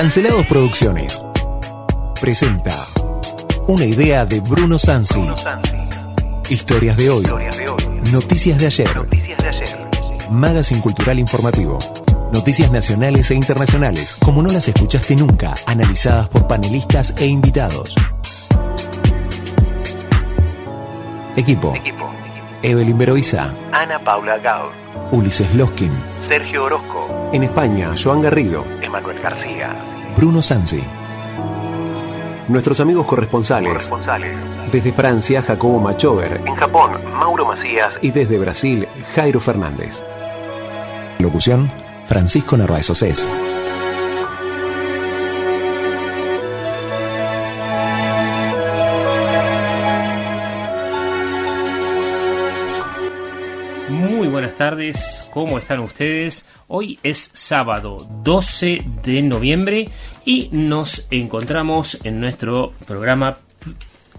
Cancelados Producciones. Presenta una idea de Bruno Sansi. Historias de hoy. Noticias de ayer. Magazine Cultural Informativo. Noticias nacionales e internacionales, como no las escuchaste nunca, analizadas por panelistas e invitados. Equipo. Evelyn Beroiza. Ana Paula Gaur, Ulises Loskin. Sergio Orozco, En España, Joan Garrido. Emanuel García, Bruno Sansi. Nuestros amigos corresponsales. corresponsales. Desde Francia, Jacobo Machover. En Japón, Mauro Macías Y desde Brasil, Jairo Fernández. Locución, Francisco Narváez Océs. Tardes, ¿cómo están ustedes? Hoy es sábado 12 de noviembre y nos encontramos en nuestro programa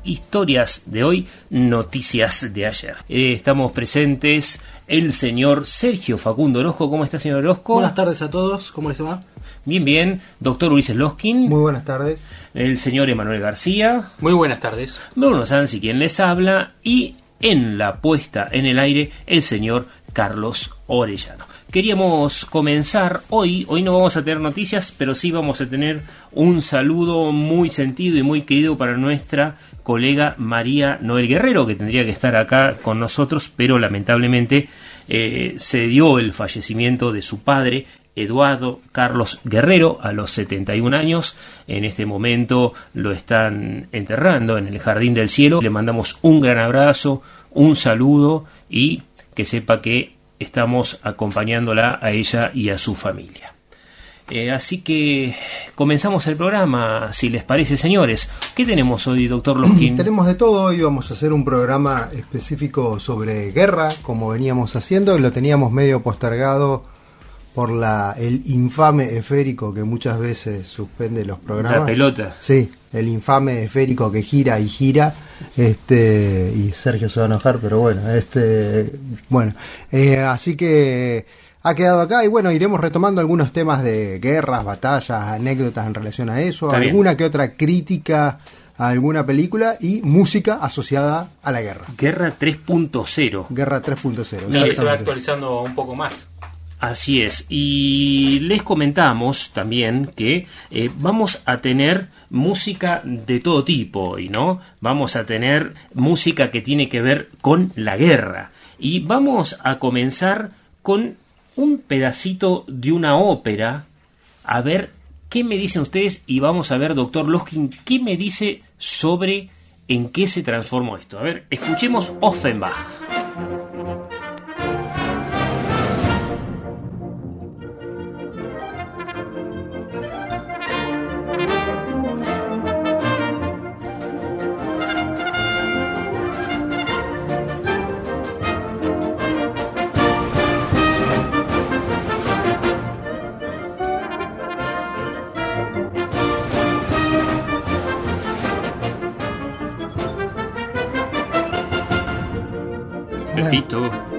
Historias de hoy, Noticias de ayer. Eh, estamos presentes el señor Sergio Facundo Orozco. ¿Cómo está, señor Orozco? Buenas tardes a todos, ¿cómo les va? Bien, bien. Doctor Ulises Loskin. Muy buenas tardes. el señor Emanuel García. Muy buenas tardes. Bruno Sansi quien les habla y en la puesta en el aire el señor Carlos Orellano. Queríamos comenzar hoy, hoy no vamos a tener noticias, pero sí vamos a tener un saludo muy sentido y muy querido para nuestra colega María Noel Guerrero, que tendría que estar acá con nosotros, pero lamentablemente eh, se dio el fallecimiento de su padre, Eduardo Carlos Guerrero a los 71 años. En este momento lo están enterrando en el Jardín del Cielo. Le mandamos un gran abrazo, un saludo y que sepa que estamos acompañándola a ella y a su familia. Eh, así que comenzamos el programa, si les parece, señores. ¿Qué tenemos hoy, doctor Loskin? Tenemos de todo, hoy vamos a hacer un programa específico sobre guerra, como veníamos haciendo, y lo teníamos medio postergado por la el infame esférico que muchas veces suspende los programas. La pelota. Sí, el infame esférico que gira y gira. Este y Sergio se va a enojar, pero bueno, este bueno, eh, así que ha quedado acá y bueno, iremos retomando algunos temas de guerras, batallas, anécdotas en relación a eso, Está bien. alguna que otra crítica a alguna película y música asociada a la guerra. Guerra 3.0. Guerra 3.0. Y que se va actualizando un poco más. Así es. Y les comentamos también que eh, vamos a tener música de todo tipo, y no vamos a tener música que tiene que ver con la guerra. Y vamos a comenzar con un pedacito de una ópera. A ver qué me dicen ustedes y vamos a ver, doctor Loskin, qué me dice sobre en qué se transformó esto. A ver, escuchemos Offenbach.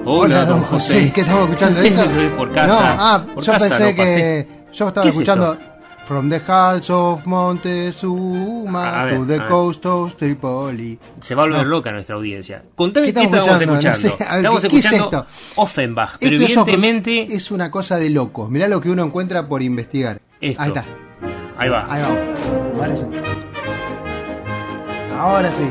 Hola, don José. ¿Qué estamos escuchando eso? Por casa. No, ah, por yo casa pensé que yo estaba ¿Qué es escuchando? From the Halls of Montezuma ver, to the coast of Tripoli. Se va a volver No. loca nuestra audiencia. Contame ¿Qué qué, estamos escuchando? escuchando. No sé, a ver, estamos ¿qué- qué es escuchando esto? Offenbach, pero Esto evidentemente. es una cosa de locos. Mirá lo que uno encuentra por investigar. Esto. Ahí está. Ahí va. Ahí. Ahora sí. Ahora sí.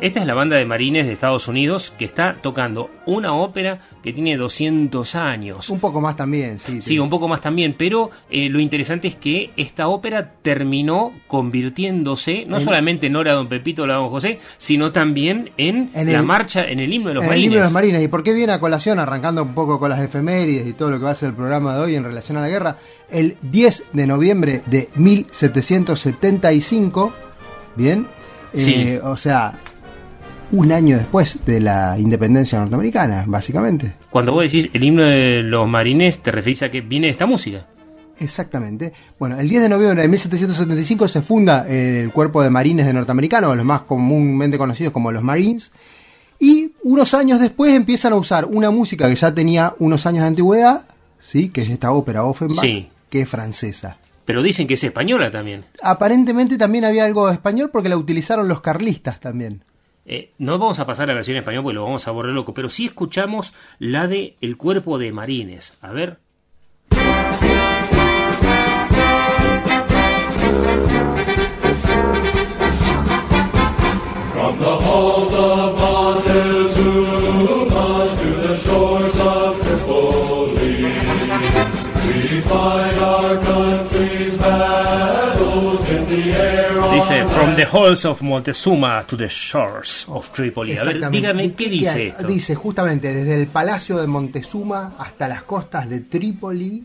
Esta es la banda de marines de Estados Unidos que está tocando una ópera que tiene 200 años. Un poco más también, sí. Sí, un poco más también, pero eh, lo interesante es que esta ópera terminó convirtiéndose no En- solamente en Hora Don Pepito, la Don José, sino también en, En la el- marcha, en el himno de los en el marines. libro de los marines. ¿Y por qué viene a colación, arrancando un poco con las efemérides y todo lo que va a ser el programa de hoy en relación a la guerra? El 10 de noviembre de 1775, ¿bien? Sí. Eh, o sea, un año después de la independencia norteamericana, básicamente. Cuando vos decís el himno de los marines, te referís a que viene de esta música. Exactamente. Bueno, el 10 de noviembre de 1775 se funda el cuerpo de marines de norteamericanos, los más comúnmente conocidos como los Marines. Y unos años después empiezan a usar una música que ya tenía unos años de antigüedad, ¿sí? que es esta ópera Offenbach, Sí. que es francesa. Pero dicen que es española también. Aparentemente también había algo español porque la utilizaron los carlistas también. Eh, no vamos a pasar a la versión en español porque lo vamos a borrar loco, pero sí escuchamos la de El cuerpo de marines. A ver. Halls of Montezuma to the shores of Tripoli. A ver, Exactamente. dígame ¿Y qué dice esto. Dice justamente desde el palacio de Montezuma hasta las costas de Trípoli.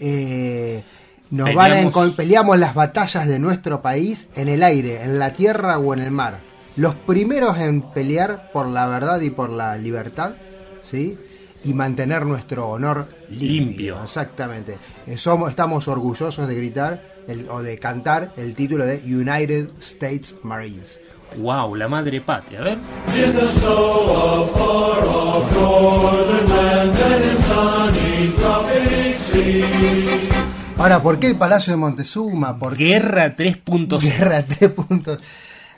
eh, nos van a Peleamos- peleamos las batallas de nuestro país en el aire, en la tierra o en el mar. Los primeros en pelear por la verdad y por la libertad, ¿sí? Y mantener nuestro honor limpio. Limpio. Exactamente. Eh, somos, estamos orgullosos de gritar el- o de cantar el título de United States Marines. Wow, la madre patria. A ver. Ahora, ¿por qué el Palacio de Montezuma? ¿Por Guerra 3.0. Guerra 3 puntos?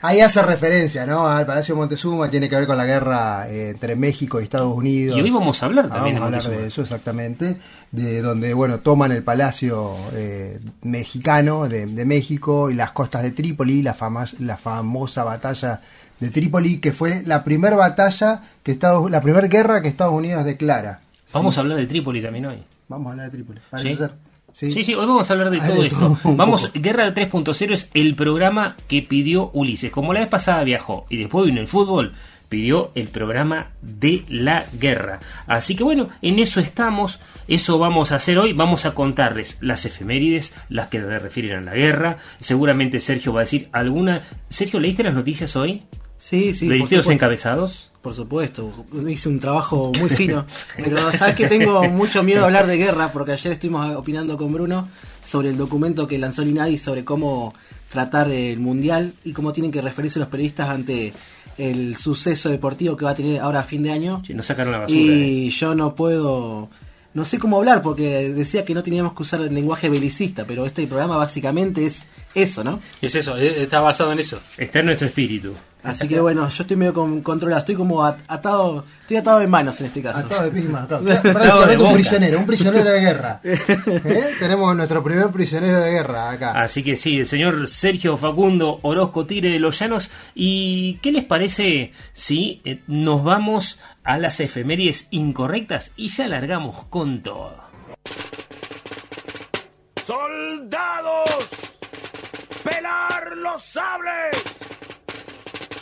Ahí hace referencia, ¿no? Al Palacio de Montezuma, tiene que ver con la guerra eh, entre México y Estados Unidos. Y hoy vamos a hablar Ah, también vamos a hablar de eso exactamente, de donde, bueno, toman el Palacio eh, mexicano de, de México y las costas de Trípoli, la, fama- la famosa batalla de Trípoli, que fue la primera batalla que Estados, la primera guerra que Estados Unidos declara. Vamos a hablar de Trípoli también hoy. Vamos a hablar de Trípoli. ¿Sí? ser. Sí, sí, hoy vamos a hablar de Hay todo de esto. todo Vamos, poco. Guerra 3.0 es el programa que pidió Ulises. Como la vez pasada viajó y después vino el fútbol, pidió el programa de la guerra. Así que bueno, en eso estamos, eso vamos a hacer hoy. Vamos a contarles las efemérides, las que se refieren a la guerra. Seguramente Sergio va a decir alguna. Sergio, ¿leíste las noticias hoy? Sí, sí. por ¿Leíste los supuesto. encabezados? Por supuesto, hice un trabajo muy fino. pero sabes que tengo mucho miedo de hablar de guerra, porque ayer estuvimos opinando con Bruno sobre el documento que lanzó el INADI sobre cómo tratar el mundial y cómo tienen que referirse los periodistas ante el suceso deportivo que va a tener ahora a fin de año. Sí, nos sacaron la basura. eh. Y yo no puedo, no sé cómo hablar, porque decía que no teníamos que usar el lenguaje belicista, pero este programa básicamente es eso, ¿no? Es eso, eh, está basado en eso. Está en nuestro espíritu. Así que bueno, yo estoy medio con- controlado, estoy como at- atado, estoy atado de manos en este caso. Atado de pisma, atado. Atado de Prácticamente un prisionero, un prisionero de guerra. ¿Eh? Tenemos nuestro primer prisionero de guerra acá. Así que sí, el señor Sergio Facundo Orozco Tire de los Llanos. ¿Y qué les parece si eh, nos vamos a las efemérides incorrectas y ya largamos con todo? ¡Soldados! ¡Pelar los sables!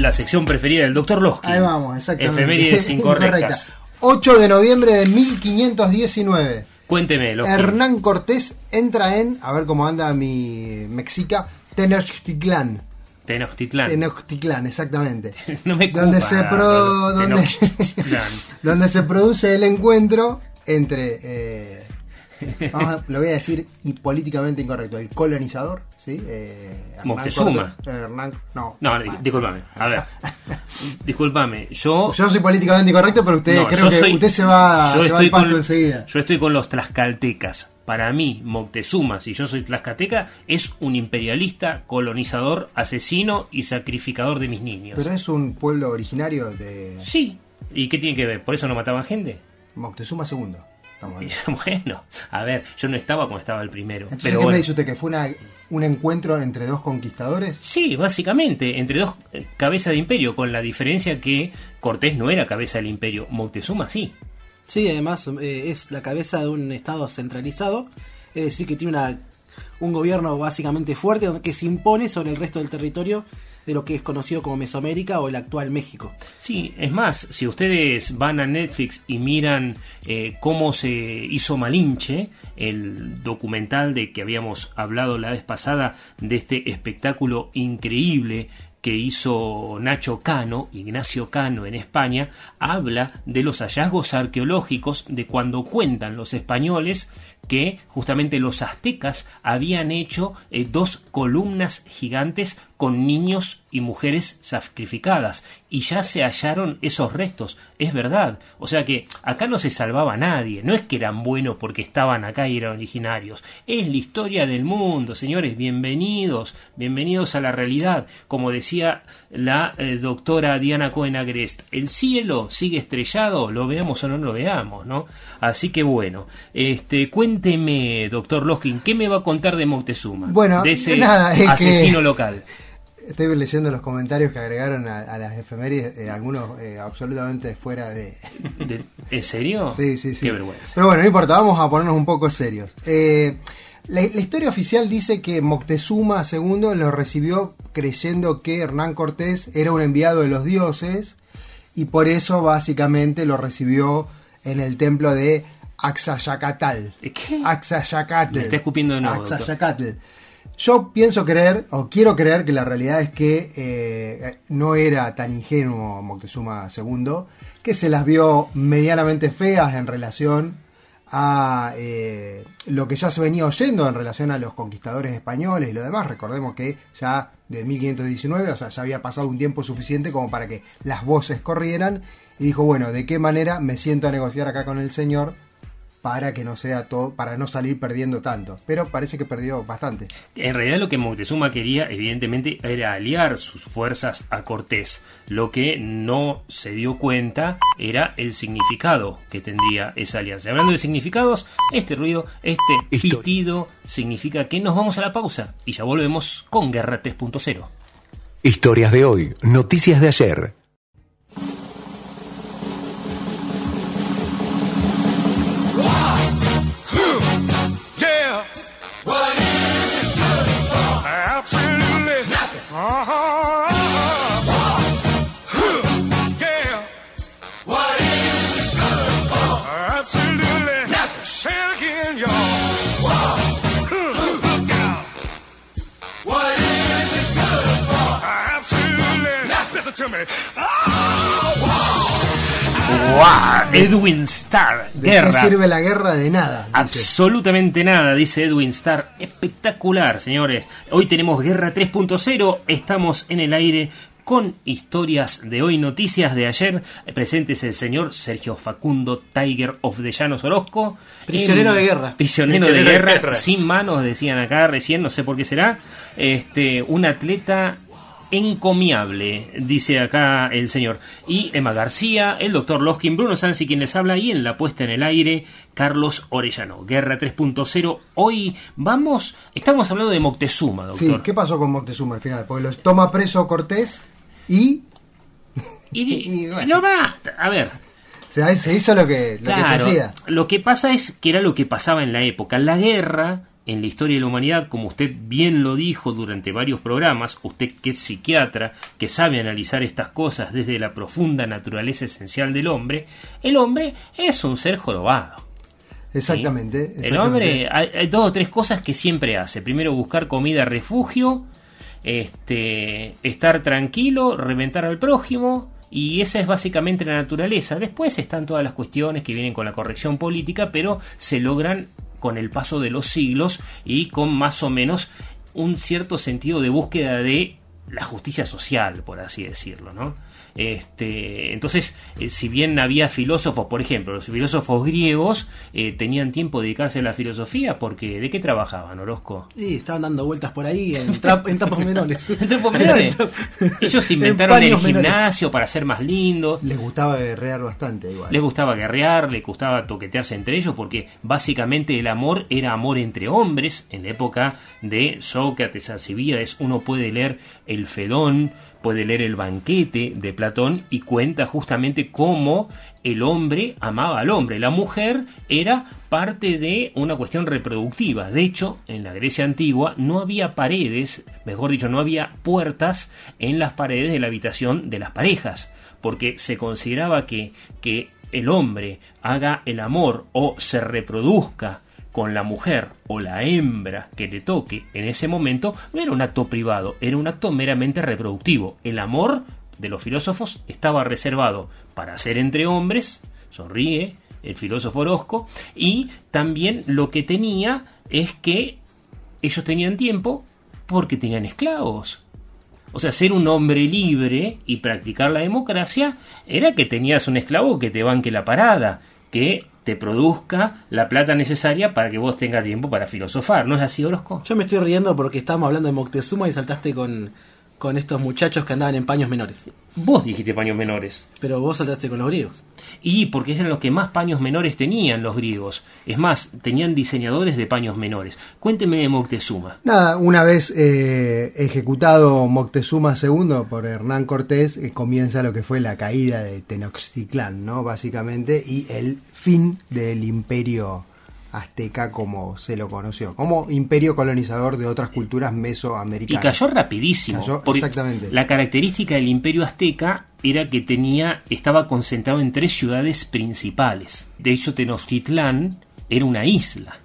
La sección preferida del Dr. Losky. Ahí vamos, exactamente. Efemérides incorrectas. Incorrecta. 8 de noviembre de 1519. Cuénteme, Losky. Hernán Cortés entra en, a ver cómo anda mi mexica, Tenochtitlán. Tenochtitlán. Tenochtitlán, exactamente. No me donde se pro- donde, donde se produce el encuentro entre eh, vamos a- lo voy a decir y políticamente incorrecto, el colonizador, ¿sí? Eh, Hernán Moctezuma. Cortés- Hernán, no. No, di- discúlpame. A ver. Discúlpame. Yo. Yo soy políticamente incorrecto, pero usted No, creo que soy- usted se va, yo se va estoy al con- enseguida. Yo estoy con los tlaxcaltecas. Para mí, Moctezuma, si yo soy tlaxcalteca, es un imperialista, colonizador, asesino y sacrificador de mis niños. Pero es un pueblo originario de Sí. ¿Y qué tiene que ver? ¿Por eso no mataban gente? Moctezuma hablando. bueno, a ver, yo no estaba cuando estaba el primero. Entonces, pero ¿qué bueno. me dice usted? ¿Que fue una, un encuentro entre dos conquistadores? Sí, básicamente, entre dos eh, cabezas de imperio, con la diferencia que Cortés no era cabeza del imperio, Moctezuma sí. Sí, además eh, es la cabeza de un estado centralizado, es decir, que tiene una, un gobierno básicamente fuerte donde- que se impone sobre el resto del territorio de lo que es conocido como Mesoamérica o el actual México. Sí, es más, si ustedes van a Netflix y miran eh, cómo se hizo Malinche, el documental de que habíamos hablado la vez pasada, de este espectáculo increíble que hizo Nacho Cano, Ignacio Cano en España, habla de los hallazgos arqueológicos de cuando cuentan los españoles que justamente los aztecas habían hecho eh, dos columnas gigantes con niños y mujeres sacrificadas y ya se hallaron esos restos, es verdad. O sea que acá no se salvaba nadie, no es que eran buenos porque estaban acá y eran originarios, es la historia del mundo, señores, bienvenidos, bienvenidos a la realidad. Como decía la eh, doctora Diana Cohen Agrest, el cielo sigue estrellado, lo veamos o no lo veamos, ¿no? Así que bueno, este, cuénteme, doctor Loskin, ¿qué me va a contar de Moctezuma? Bueno, de ese nada, es que- asesino local. Estoy leyendo los comentarios que agregaron a, a las efemérides, eh, algunos eh, absolutamente fuera de... De- ¿En serio? Sí, sí, sí. Qué vergüenza. Pero bueno, no importa, vamos a ponernos un poco serios. Eh, la, la historia oficial dice que Moctezuma II lo recibió creyendo que Hernán Cortés era un enviado de los dioses y por eso básicamente lo recibió en el templo de Axayacatl. ¿Qué? Axayacatl. Me está escupiendo de nuevo, doctor. Axayacatl. Yo pienso creer, o quiero creer que la realidad es que eh, no era tan ingenuo Moctezuma II, que se las vio medianamente feas en relación a eh, lo que ya se venía oyendo en relación a los conquistadores españoles y lo demás. Recordemos que ya de 1519, o sea, ya había pasado un tiempo suficiente como para que las voces corrieran y dijo, bueno, ¿de qué manera me siento a negociar acá con el señor para que no sea todo, para no salir perdiendo tanto? Pero parece que perdió bastante. En realidad lo que Moctezuma quería, evidentemente, era aliar sus fuerzas a Cortés. Lo que no se dio cuenta era el significado que tendría esa alianza. Hablando de significados, este ruido, este Historia. pitido, significa que nos vamos a la pausa y ya volvemos con Guerra 3.0. Historias de hoy, noticias de ayer. Oh, Edwin Starr, ¿De Guerra. qué sirve la guerra? De nada. dice. Absolutamente nada, dice Edwin Starr. Espectacular, señores. Hoy tenemos Guerra 3.0. Estamos en el aire con historias de hoy, noticias de ayer. Presentes el señor Sergio Facundo Tiger of the Llanos Orozco. Prisionero En- de guerra. Prisionero, Prisionero de, de guerra, guerra. sin manos, decían acá recién, no sé por qué será. Este, un atleta encomiable, dice acá el señor. Y Emma García, el doctor Loskin, Bruno Sansi quien les habla y en la puesta en el aire, Carlos Orellano. Guerra 3.0. Hoy vamos, estamos hablando de Moctezuma, Sí, doctor. ¿qué pasó con Moctezuma al final? Porque los toma preso Cortés y y, y bueno. lo mata. A ver, se, hizo lo que, lo que se hacía. lo que pasa es que era lo que pasaba en la época. La guerra, en la historia de la humanidad, como usted bien lo dijo durante varios programas, usted que es psiquiatra, que sabe analizar estas cosas desde la profunda naturaleza esencial del hombre, el hombre es un ser jorobado. Exactamente. ¿sí? El hombre, hay, hay dos o tres cosas que siempre hace. Primero, buscar comida, refugio, este, estar tranquilo, reventar al prójimo. Y esa es básicamente la naturaleza. Después están todas las cuestiones que vienen con la corrección política, pero se logran con el paso de los siglos y con más o menos un cierto sentido de búsqueda de la justicia social, por así decirlo, ¿no? Este, entonces, eh, si bien había filósofos, por ejemplo, los filósofos griegos eh, tenían tiempo de dedicarse a la filosofía, porque ¿de qué trabajaban, Orozco? Y estaban dando vueltas por ahí en, tra- en tapos menores. En tiempos menores. Ellos inventaron el menores. gimnasio para ser más lindo. Les gustaba guerrear bastante igual. Les gustaba guerrear, les gustaba toquetearse entre ellos, porque básicamente el amor era amor entre hombres. En la época de Sócrates, Alcibíades, uno puede leer el Fedón, puede leer el banquete de Platón y cuenta justamente cómo el hombre amaba al hombre. La mujer era parte de una cuestión reproductiva. De hecho, en la Grecia antigua no había paredes, mejor dicho, no había puertas en las paredes de la habitación de las parejas, porque se consideraba que, que el hombre haga el amor o se reproduzca con la mujer o la hembra que le toque en ese momento, no era un acto privado, era un acto meramente reproductivo. El amor de los filósofos estaba reservado para hacer entre hombres, sonríe el filósofo Orozco, y también lo que tenía es que ellos tenían tiempo porque tenían esclavos. O sea, ser un hombre libre y practicar la democracia era que tenías un esclavo que te banque la parada, que te produzca la plata necesaria para que vos tengas tiempo para filosofar. ¿No es así, Orozco? Yo me estoy riendo porque estábamos hablando de Moctezuma y saltaste con, con estos muchachos que andaban en paños menores. Vos dijiste paños menores. Pero vos saltaste con los griegos. Y porque eran los que más paños menores tenían los griegos. Es más, tenían diseñadores de paños menores. Cuénteme de Moctezuma. Nada, una vez eh, ejecutado Moctezuma II por Hernán Cortés, eh, comienza lo que fue la caída de Tenochtitlán, ¿no? Básicamente, y el fin del imperio azteca como se lo conoció, como imperio colonizador de otras culturas Y mesoamericanas. cayó rapidísimo. Cayó exactamente. La característica del imperio azteca era que tenía, estaba concentrado en tres ciudades principales. De hecho, Tenochtitlán era una isla,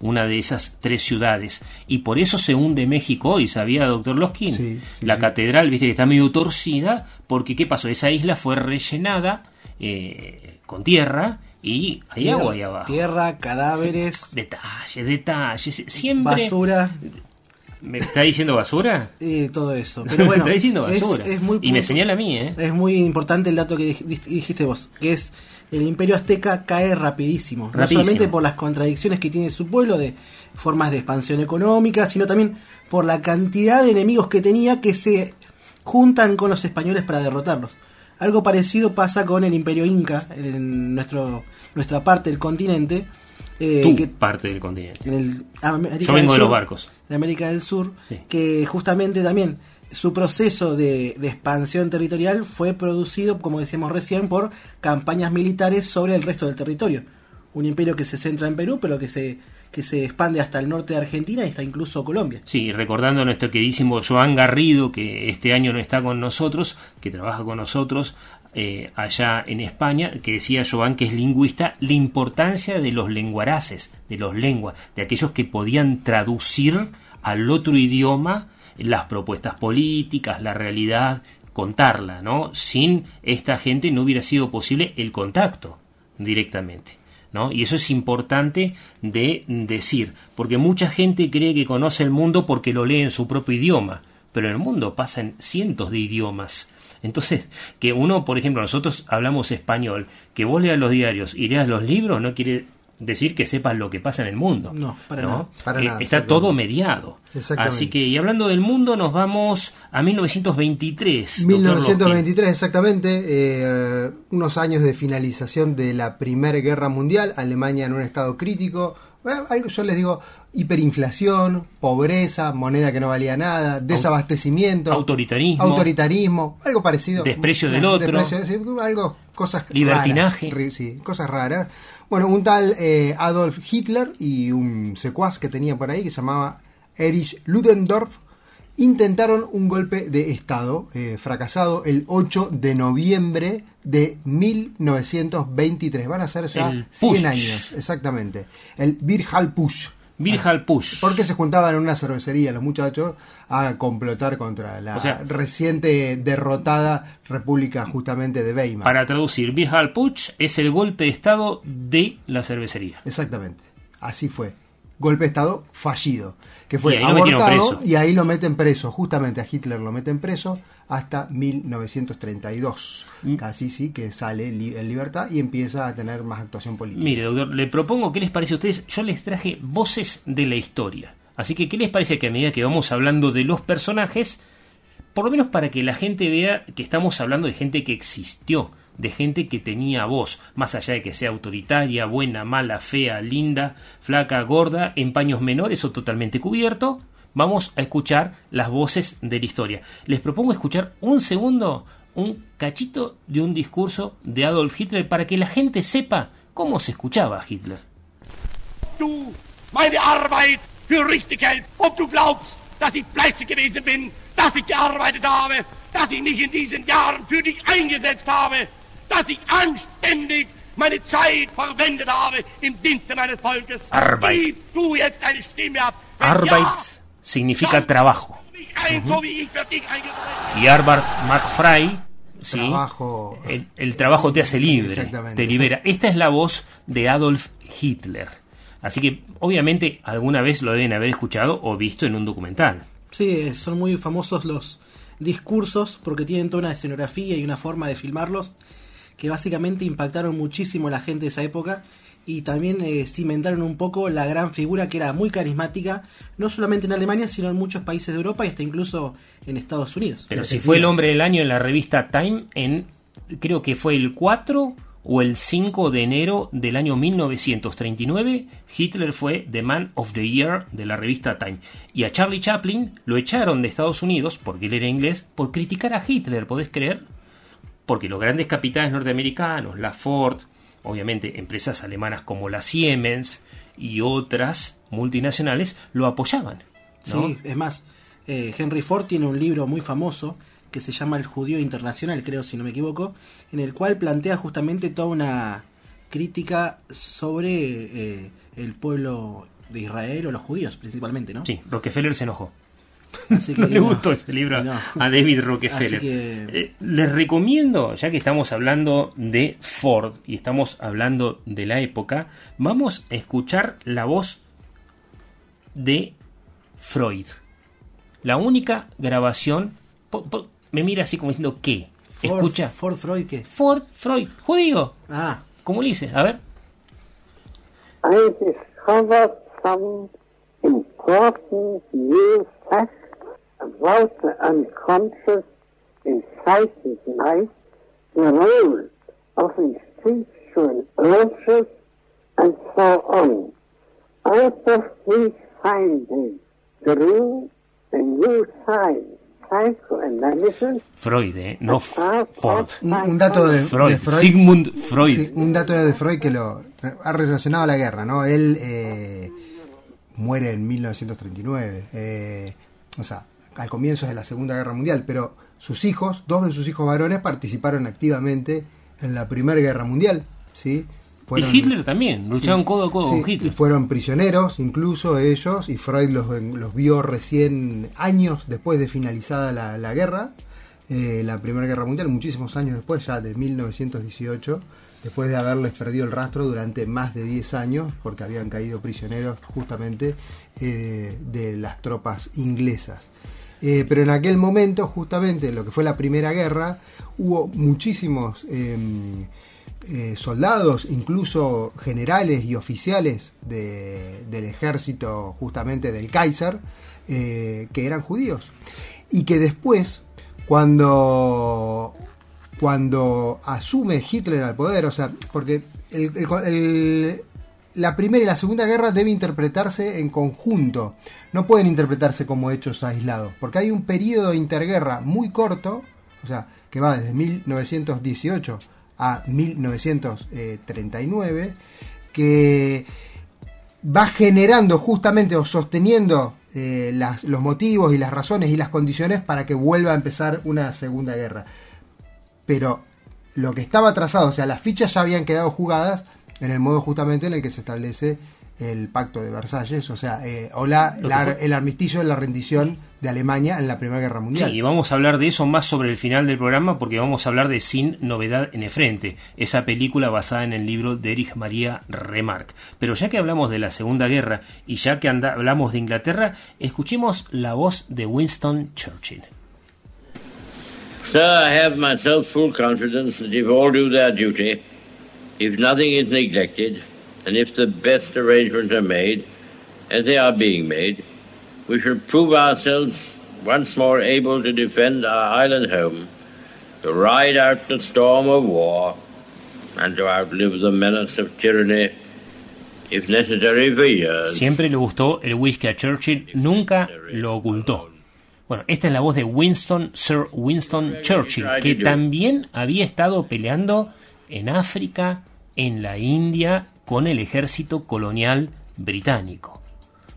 una de esas tres ciudades. Y por eso se hunde México hoy, ¿sabía, doctor Loskin? Sí, sí, la sí. catedral, viste, que está medio torcida, porque ¿qué pasó? Esa isla fue rellenada eh, con tierra y hay Tierra, agua ahí abajo. Tierra, cadáveres, Detalles, detalles. Siempre. basura ¿Me está diciendo basura? todo eso. Pero bueno, está diciendo basura. es muy y me señala a mí, ¿eh? Es muy importante el dato que dij- dij- dijiste vos, que es el imperio azteca cae rapidísimo. No Rapidísimo. solamente por las contradicciones que tiene su pueblo de formas de expansión económica, sino también por la cantidad de enemigos que tenía que se juntan con los españoles para derrotarlos. Algo parecido pasa con el imperio inca en nuestro, nuestra parte del continente. eh, que- parte del continente. en el América Yo vengo de los barcos. de América del Sur, Sí. que justamente también su proceso de, de expansión territorial fue producido, como decíamos recién, por campañas militares sobre el resto del territorio. Un imperio que se centra en Perú, pero que se, que se expande hasta el norte de Argentina y hasta incluso Colombia. Sí, recordando a nuestro queridísimo Joan Garrido, que este año no está con nosotros, que trabaja con nosotros eh, allá en España, que decía Joan que es lingüista, la importancia de los lenguaraces, de los lenguas, de aquellos que podían traducir al otro idioma las propuestas políticas, la realidad, contarla, ¿no? Sin esta gente no hubiera sido posible el contacto directamente. ¿No? Y eso es importante de decir, porque mucha gente cree que conoce el mundo porque lo lee en su propio idioma, pero en el mundo pasan cientos de idiomas. Entonces, que uno, por ejemplo, nosotros hablamos español, que vos leas los diarios y leas los libros no quiere decir que sepas lo que pasa en el mundo. No, para nada, para Eh, nada, está todo mediado. Exactamente. Así que, y hablando del mundo, nos vamos a 1923. doctor 1923 exactamente, eh, unos años de finalización de la Primera Guerra Mundial, Alemania en un estado crítico, Eh, algo yo les digo, hiperinflación, pobreza, moneda que no valía nada, desabastecimiento, Autoritarismo. autoritarismo, algo parecido, Desprecio del otro. Desprecio, algo, cosas Libertinaje. raras, sí, cosas raras. Bueno, un tal eh, Adolf Hitler y un secuaz que tenía por ahí que se llamaba Erich Ludendorff intentaron un golpe de Estado eh, fracasado el 8 de noviembre de 1923. Van a ser ya El 100 Putsch. años, exactamente. El Virhalpush. Virjal Push. Porque se juntaban en una cervecería los muchachos a complotar contra la O sea- reciente derrotada República justamente de Weimar. Para traducir, Virjal Push es el golpe de estado de la cervecería. Exactamente. Así fue. golpe de Estado fallido, que fue Y abortado y ahí lo meten preso, justamente a Hitler lo meten preso hasta 1932, Mm. casi sí que sale li- en libertad y empieza a tener más actuación política. Mire, doctor, le propongo, ¿qué les parece a ustedes? Yo les traje voces de la historia. Así que, ¿qué les parece que a medida que vamos hablando de los personajes, por lo menos para que la gente vea que estamos hablando de gente que existió, de gente que tenía voz, más allá de que sea autoritaria, buena, mala, fea, linda, flaca, gorda, en paños menores o totalmente cubierto, vamos a escuchar las voces de la historia. Les propongo escuchar un segundo, un cachito de un discurso de Adolf Hitler para que la gente sepa cómo se escuchaba a Hitler. du meine Arbeit für richtig hältst, ob du glaubst, dass ich fleißig gewesen bin, dass ich gearbeitet habe, dass ich mich in diesen Jahren für dich eingesetzt habe, dass ich anständig meine Zeit verwendet habe im Dienste meines Volkes. Arbeit. Gib du jetzt eine Stimme ab. Arbeit ja, significa trabajo. Y Arbeit macht frei, ¿sí? Trabajo. el, el trabajo te hace libre, te libera. Esta es la voz de Adolf Hitler. Así que obviamente alguna vez lo deben haber escuchado o visto en un documental. Sí, son muy famosos los discursos porque tienen toda una escenografía y una forma de filmarlos que básicamente impactaron muchísimo a la gente de esa época y también eh, cimentaron un poco la gran figura que era muy carismática, no solamente en Alemania, sino en muchos países de Europa y hasta incluso en Estados Unidos. Pero si fue el hombre del año en la revista Time en creo que fue el 4 o el 5 de enero del año 1939, Hitler fue The Man of the Year de la revista Time. Y a Charlie Chaplin lo echaron de Estados Unidos, porque él era inglés, por criticar a Hitler, ¿podés creer? Porque los grandes capitales norteamericanos, la Ford, obviamente empresas alemanas como la Siemens y otras multinacionales, lo apoyaban. ¿no? Sí, es más, eh, Henry Ford tiene un libro muy famoso que se llama El Judío Internacional, creo si no me equivoco, en el cual plantea justamente toda una crítica sobre eh, el pueblo de Israel o los judíos principalmente, ¿no? Sí, Rockefeller se enojó. Así que, no le no, gustó ese libro no. a David Rockefeller. Así que- Eh, les recomiendo, ya que estamos hablando de Ford y estamos hablando de la época, vamos a escuchar la voz de Freud. La única grabación. po- po- me mira así como diciendo ¿qué? Ford, Escucha. Ford Freud, ¿qué? Ford, Freud, judío. Ah, Como Ulises, a ver. I discovered some important new facts about the unconscious in psychic life, the role of instinctual urges, and so on. Out of these findings grew a new science, psychoanalysis, Freud, eh, no Ah, Ford. Un, un dato de Freud, de Freud. Sigmund Freud. Sí, un dato de Freud que lo ha relacionado a la guerra, ¿no? Él eh, muere en 1939, eh, o sea, al comienzo de la Segunda Guerra Mundial, pero sus hijos, dos de sus hijos varones participaron activamente en la Primera Guerra Mundial, ¿sí? Fueron- y Hitler también, luchaban codo a codo Sí, con y Hitler. fueron prisioneros, incluso ellos, y Freud los, los vio recién años después de finalizada la, la guerra, eh, la Primera Guerra Mundial, muchísimos años después, ya de 1918, después de haberles perdido el rastro durante más de 10 años, porque habían caído prisioneros justamente eh, de las tropas inglesas. Eh, pero en aquel momento, justamente, lo que fue la Primera Guerra, hubo muchísimos em, eh, soldados, incluso generales y oficiales de- del ejército justamente del Kaiser, eh, que eran judíos. Y que después, cuando, cuando asume Hitler al poder, o sea, porque el- la primera y la segunda guerra debe interpretarse en conjunto, no pueden interpretarse como hechos aislados, porque hay un periodo de interguerra muy corto, o sea, que va desde 1918 a 1939, que va generando justamente o sosteniendo eh, los motivos y las razones y las condiciones para que vuelva a empezar una segunda guerra. Pero lo que estaba trazado, o sea, las fichas ya habían quedado jugadas en el modo justamente en el que se establece el pacto de Versalles, o sea, eh, o la- el armisticio de la rendición de Alemania en la Primera Guerra Mundial. Sí, y vamos a hablar de eso más sobre el final del programa porque vamos a hablar de Sin Novedad en el Frente, esa película basada en el libro de Erich María Remarque. Pero ya que hablamos de la Segunda Guerra y ya que anda- hablamos de Inglaterra, escuchemos la voz de Winston Churchill. Sir, I have myself full confidence that if all do their duty, if nothing is neglected, and if the best arrangements are made, as they are being made, we shall prove ourselves once more able to defend our island home, to ride out the storm of war, and to outlive the menace of tyranny, if necessary for years. Siempre le gustó el whisky a Churchill, nunca lo ocultó. Bueno, esta es la voz de Winston, Sir Winston Churchill, que también había estado peleando en África, en la India, con el ejército colonial británico.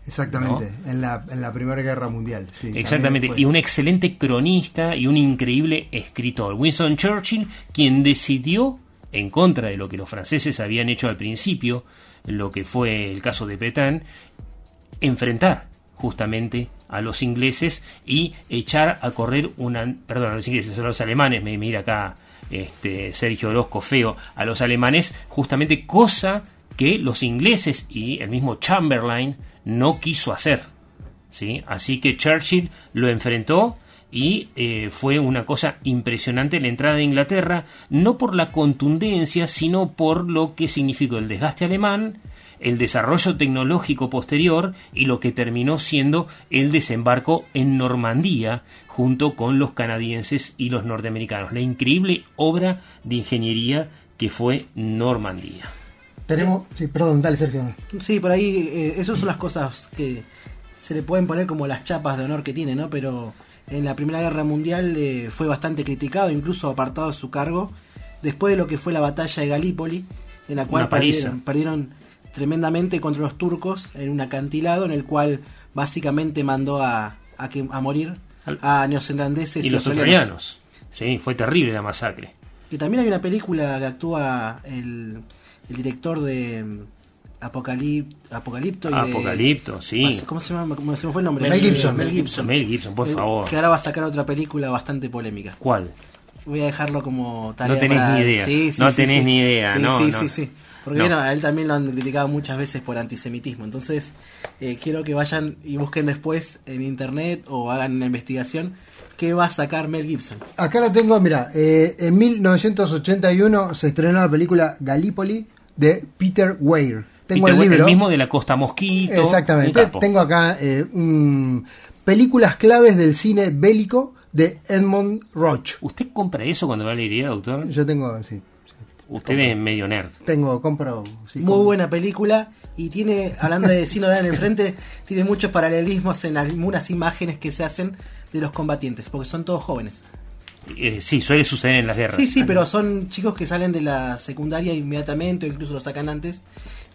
Exactamente, en, la, en la Primera Guerra Mundial. sí, Exactamente, y un excelente cronista y un increíble escritor. Winston Churchill, quien decidió, en contra de lo que los franceses habían hecho al principio, lo que fue el caso de Petain, enfrentar justamente a los ingleses y echar a correr una perdón a los ingleses a los alemanes me mira acá este Sergio Orozco feo a los alemanes justamente cosa que los ingleses y el mismo Chamberlain no quiso hacer ¿sí? Así que Churchill lo enfrentó y eh, fue una cosa impresionante la entrada de Inglaterra, no por la contundencia, sino por lo que significó el desgaste alemán, el desarrollo tecnológico posterior y lo que terminó siendo el desembarco en Normandía junto con los canadienses y los norteamericanos. La increíble obra de ingeniería que fue Normandía. Tenemos, sí, perdón, dale Sergio. Sí, por ahí, eh, esas son las cosas que se le pueden poner como las chapas de honor que tiene, ¿no? Pero en la Primera Guerra Mundial eh, fue bastante criticado, incluso apartado de su cargo, después de lo que fue la batalla de Galípoli, en la cual perdieron tremendamente contra los turcos en un acantilado en el cual básicamente mandó a, a, que, a morir a neozelandeses Y los australianos. Sí, fue terrible la masacre. Que también hay una película que actúa el, el director de mm, Apocalip, Apocalipto y de- Apocalipto, sí. ¿Cómo se llama? ¿Cómo se me fue el nombre? Mel Gibson. Mel Gibson. Mel Gibson, por Eh, favor. Que ahora va a sacar otra película bastante polémica. ¿Cuál? Voy a dejarlo como tarea No tenés para- ni idea. Sí, sí, No sí, tenés sí. ni idea, Sí, no, sí, no. sí, sí. Porque No. bueno, a él también lo han criticado muchas veces por antisemitismo. Entonces, eh, quiero que vayan y busquen después en internet o hagan una investigación qué va a sacar Mel Gibson. Acá la tengo, mira, eh, en 1981 se estrenó la película Gallipoli de Peter Weir. Tengo Peter el libro. mismo de la Costa Mosquito. Exactamente. Tengo acá eh, películas claves del cine bélico de Edmond Roach. ¿Usted compra eso cuando va a la librería, doctor? Yo tengo, sí, Usted es medio nerd. tengo, compro. sí, Muy compro. buena película y tiene, hablando de Sino en el frente, tiene muchos paralelismos en algunas imágenes que se hacen de los combatientes, porque son todos jóvenes. Eh, sí, suele suceder en las guerras. Sí, sí, pero son chicos que salen de la secundaria inmediatamente o incluso lo sacan antes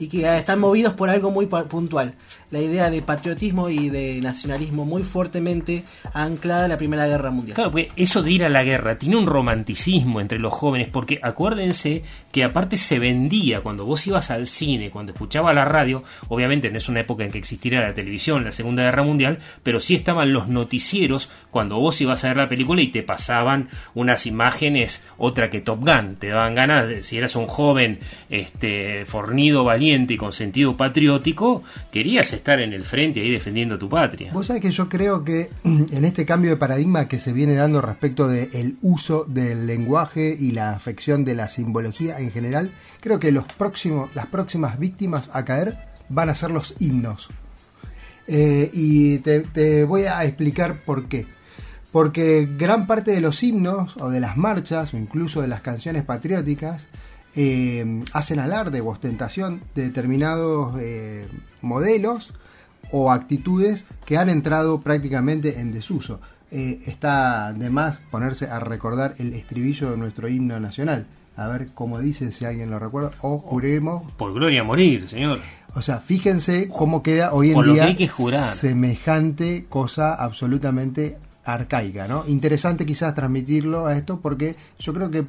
y que están movidos por algo muy puntual. La idea de patriotismo y de nacionalismo muy fuertemente anclada en la Primera Guerra Mundial. Claro, porque eso de ir a la guerra tiene un romanticismo entre los jóvenes, porque acuérdense que aparte se vendía cuando vos ibas al cine, cuando escuchabas la radio, obviamente no es una época en que existiera la televisión, la Segunda Guerra Mundial, pero sí estaban los noticieros cuando vos ibas a ver la película y te pasaban unas imágenes, otra que Top Gun, te daban ganas, de, si eras un joven este, fornido, valiente y con sentido patriótico, querías estar en el frente ahí defendiendo tu patria. Vos sabés que yo creo que en este cambio de paradigma que se viene dando respecto del uso del lenguaje y la afección de la simbología en general, creo que los próximos, las próximas víctimas a caer van a ser los himnos. Eh, y te, te voy a explicar por qué. Porque gran parte de los himnos o de las marchas o incluso de las canciones patrióticas eh, hacen alarde o ostentación de determinados eh, modelos o actitudes que han entrado prácticamente en desuso. Eh, está de más ponerse a recordar el estribillo de nuestro himno nacional. A ver cómo dice, si alguien lo recuerda. O juremos. Por gloria a morir, señor. O sea, fíjense cómo queda hoy en Por lo día que hay que jurar. semejante cosa absolutamente arcaica, ¿no? Interesante quizás transmitirlo a esto porque yo creo que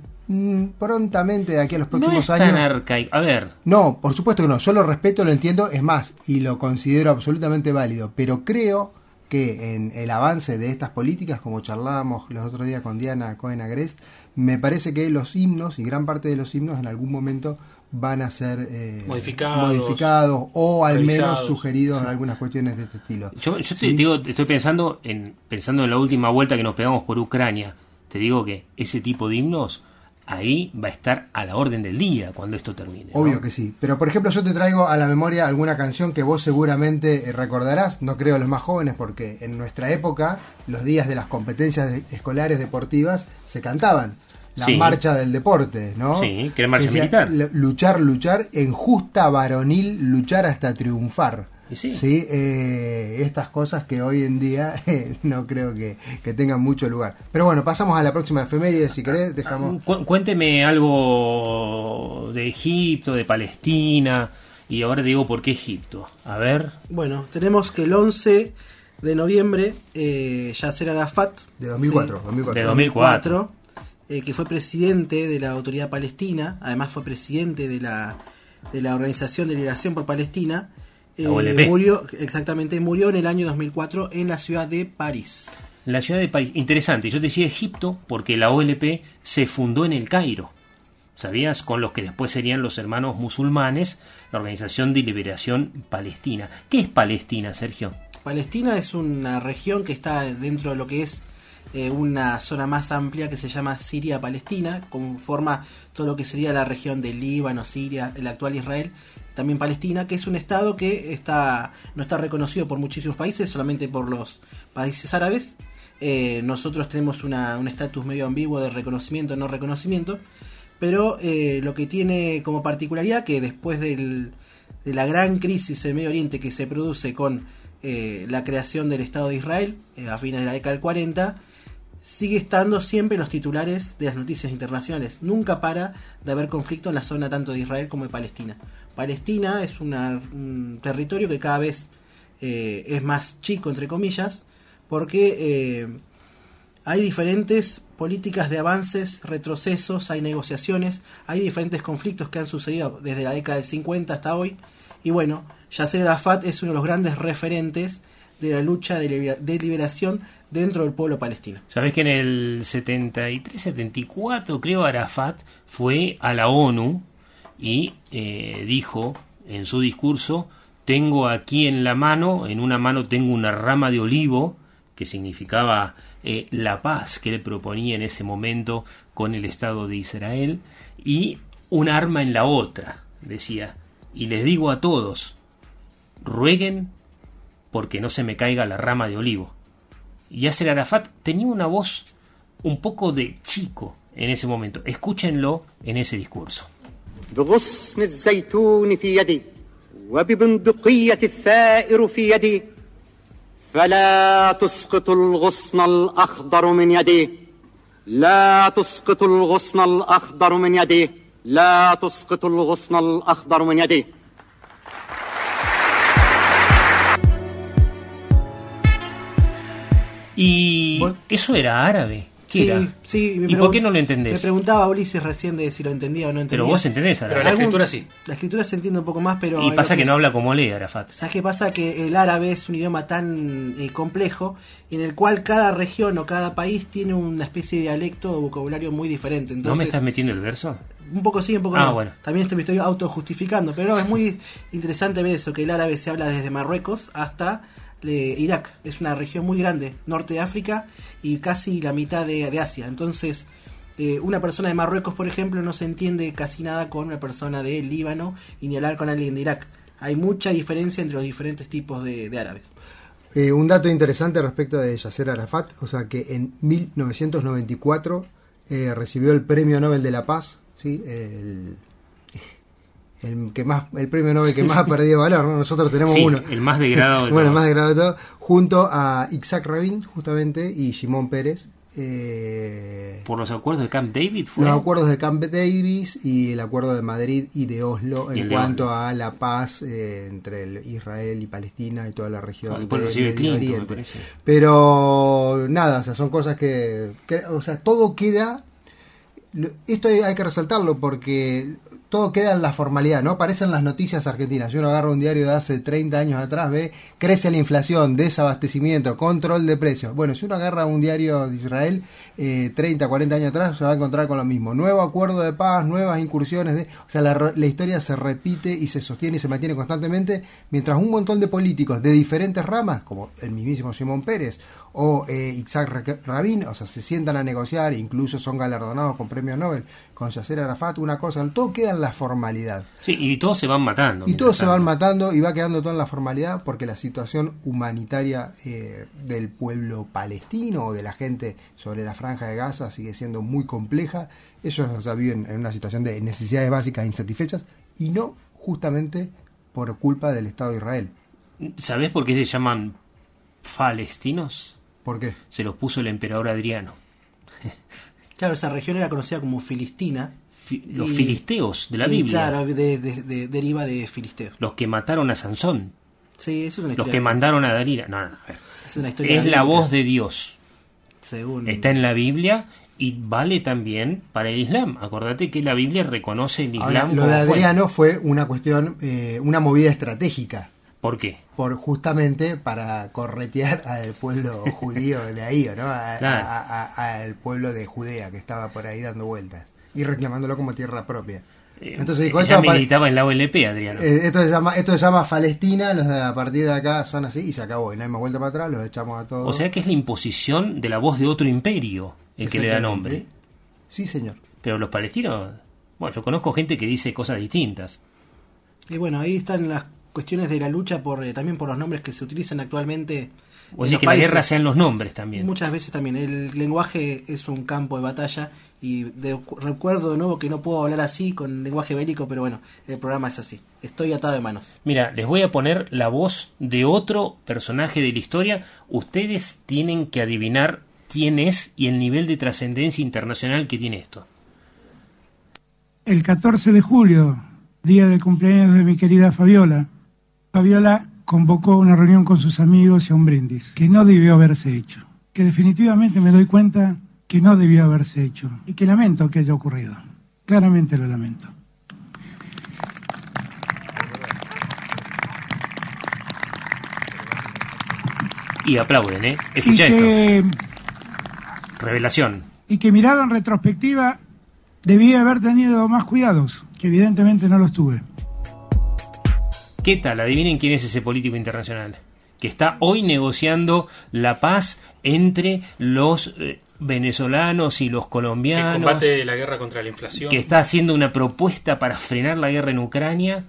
prontamente de aquí a los No próximos es tan años. arcaico. A ver, No, por supuesto que no. Yo lo respeto, lo entiendo, es más, y lo considero absolutamente válido. Pero creo que en el avance de estas políticas, como charlábamos los otros días con Diana Cohen Agrest, me parece que los himnos y gran parte de los himnos en algún momento van a ser eh, Modificados, modificados o al menos sugeridos en algunas cuestiones de este estilo. yo, yo te Sí. digo, estoy pensando en, pensando en la última vuelta que nos pegamos por Ucrania. Te digo que ese tipo de himnos ahí va a estar a la orden del día cuando esto termine. ¿no? Obvio que sí. Pero por ejemplo, yo te traigo a la memoria alguna canción que vos seguramente eh, recordarás, no creo los más jóvenes, porque en nuestra época, los días de las competencias de- escolares deportivas se cantaban. La Sí. marcha del deporte, ¿no? Sí, que marcha Decía, militar. "L- Luchar, luchar, en justa varonil, luchar hasta triunfar. Sí. eh, estas cosas que hoy en día eh, no creo que, que tengan mucho lugar. Pero bueno, pasamos a la próxima efeméride, si querés, dejamos... Cu- cuénteme algo de Egipto, de Palestina. Y ahora digo por qué Egipto. A ver. Bueno, tenemos que el 11 de noviembre, eh, Yasser Arafat, De 2004, sí, 2004. De 2004. eh, que fue presidente de la Autoridad Palestina, además fue presidente de la, de la Organización de Liberación por Palestina, eh, murió, exactamente, murió en el año 2004 en la ciudad de París. La ciudad de París. Interesante. Yo te decía Egipto porque la OLP se fundó en el Cairo. ¿Sabías? Con los que después serían los hermanos musulmanes, la Organización de Liberación Palestina. ¿Qué es Palestina, Sergio? Palestina es una región que está dentro de lo que es eh, una zona más amplia que se llama Siria-Palestina, conforma todo lo que sería la región del Líbano, Siria, el actual Israel, también Palestina, que es un estado que está no está reconocido por muchísimos países, solamente por los países árabes. Eh, nosotros tenemos una- un estatus medio ambiguo de reconocimiento o no reconocimiento, pero eh, lo que tiene como particularidad que después del, de la gran crisis en Medio Oriente que se produce con eh, la creación del Estado de Israel eh, a fines de la década del 40, sigue estando siempre los titulares de las noticias internacionales. Nunca para de haber conflicto en la zona tanto de Israel como de Palestina. Palestina es un territorio que cada vez eh, es más chico, entre comillas, porque eh, hay diferentes políticas de avances, retrocesos, hay negociaciones, hay diferentes conflictos que han sucedido desde la década del 50 hasta hoy. Y bueno, Yasser Arafat es uno de los grandes referentes de la lucha de, de liberación dentro del pueblo palestino. Sabés que en el 73-74, creo, Arafat fue a la ONU y eh, dijo en su discurso, tengo aquí en la mano, en una mano tengo una rama de olivo, que significaba eh, la paz que él proponía en ese momento con el Estado de Israel, y un arma en la otra, decía, y les digo a todos, rueguen porque no se me caiga la rama de olivo. Yasser Arafat tenía una voz un poco de chico en ese momento. Escúchenlo en ese discurso. بغصن الزيتون في يدي وببندقية الثائر في يدي فلا تسقط الغصن الأخضر من يدي لا تسقط الغصن الأخضر من يدي لا تسقط الغصن الأخضر من يدي Y eso era árabe. ¿Qué Sí, sí, me ¿Y por qué no lo Me entendés? preguntaba Ulises recién de si lo entendía o no entendía. Pero vos entendés Pero la Algún- escritura sí. La escritura se entiende un poco más, pero... Y pasa que es- no habla como lee Arafat. ¿Sabes qué pasa? Que el árabe es un idioma tan eh, complejo en el cual cada región o cada país tiene una especie de dialecto o vocabulario muy diferente. ¿No me Entonces, estás metiendo el verso? un poco sí, un poco Ah, no. bueno. También esto me estoy autojustificando, pero no, es muy interesante ver eso, que el árabe se habla desde Marruecos hasta eh, Irak. Es una región muy grande, norte de África y casi la mitad de, de Asia. Entonces, eh, una persona de Marruecos, por ejemplo, no se entiende casi nada con una persona de Líbano y ni hablar con alguien de Irak. Hay mucha diferencia entre los diferentes tipos de, árabes. Eh, un dato interesante respecto de Yasser Arafat, o sea que en 1994 eh, recibió el Premio Nobel de la Paz, ¿sí? el, el que más el premio Nobel que más ha perdido valor, ¿no? nosotros tenemos Sí, uno. el más degradado de bueno, el más degradado de todo, junto a Isaac Rabin, justamente, y Shimon Pérez. eh, Por los acuerdos de Camp David fue. los acuerdos de Camp Davis y el acuerdo de Madrid y de Oslo en de cuanto a la paz eh, entre el Israel y Palestina y toda la región del recibe Medio Clinton, Oriente. Pero nada, o sea, son cosas que, que- o sea, todo queda esto hay que resaltarlo porque todo queda en la formalidad, ¿no? Aparecen las noticias argentinas. Si uno agarra un diario de hace 30 años atrás, ve, crece la inflación, desabastecimiento, control de precios. Bueno, si uno agarra un diario de Israel, eh, 30, 40 años atrás, se va a encontrar con lo mismo. Nuevo acuerdo de paz, nuevas incursiones. De, o sea, la, la historia se repite y se sostiene y se mantiene constantemente, mientras un montón de políticos de diferentes ramas, como el mismísimo Simón Pérez o eh, Isaac Ra- Rabin, o sea, se sientan a negociar, incluso son galardonados con premios Nobel, con Yasser Arafat, una cosa, todo queda en la formalidad. Sí, y todos se van matando. Y todos se van matando y va quedando todo en la formalidad porque la situación humanitaria eh, del pueblo palestino o de la gente sobre la franja de Gaza sigue siendo muy compleja. Ellos o sea, viven en una situación de necesidades básicas insatisfechas y no justamente por culpa del Estado de Israel. ¿Sabés por qué se llaman palestinos? ¿Por qué? Se los puso el emperador Adriano. Claro, esa región era conocida como Filistina. Fi- los Y- filisteos de la y Biblia. Claro, de- de- de- deriva de filisteos. Los que mataron a Sansón. Sí, eso es una Los historia. que mandaron a Dalila. No, no, no, a ver. Es una historia Es la voz de Dios. Según. Está en la Biblia y vale también para el Islam. Acordate que la Biblia reconoce el Islam Ahora, lo de. Adriano fue una cuestión, eh, una movida estratégica. ¿Por qué? por justamente para corretear al pueblo judío de ahí, ¿no? A- Claro. a- a- al pueblo de Judea que estaba por ahí dando vueltas y reclamándolo como tierra propia. Entonces dijo, esto, militaba en la OLP, Adriano. eh, esto, se llama, esto se llama Palestina, los de a partir de acá son así y se acabó. Y no hay más vuelta para atrás, los echamos a todos. o sea que es la imposición de la voz de otro imperio el que le da nombre. Sí, señor. Pero los palestinos, bueno, yo conozco gente que dice cosas distintas. Y bueno, ahí están las cuestiones de la lucha por eh, también por los nombres que se utilizan actualmente. O que la guerra sean los nombres también. Muchas veces también. El lenguaje es un campo de batalla y de- recuerdo de nuevo que no puedo hablar así con lenguaje bélico, pero bueno, el programa es así. Estoy atado de manos. Mira, les voy a poner la voz de otro personaje de la historia. Ustedes tienen que adivinar quién es y el nivel de trascendencia internacional que tiene esto. El 14 de julio, día del cumpleaños de mi querida Fabiola, Fabiola convocó una reunión con sus amigos y a un brindis, que no debió haberse hecho, que definitivamente me doy cuenta que no debió haberse hecho y que lamento que haya ocurrido. Claramente lo lamento. Y aplauden, ¿eh? Y Escucha esto. que, Revelación. y que mirado en retrospectiva, debía haber tenido más cuidados, que evidentemente no los tuve. ¿Qué tal? Adivinen quién es ese político internacional. Que está hoy negociando la paz entre los eh, venezolanos y los Que colombianos. combate la guerra contra la inflación. que está haciendo una propuesta para frenar la guerra en Ucrania.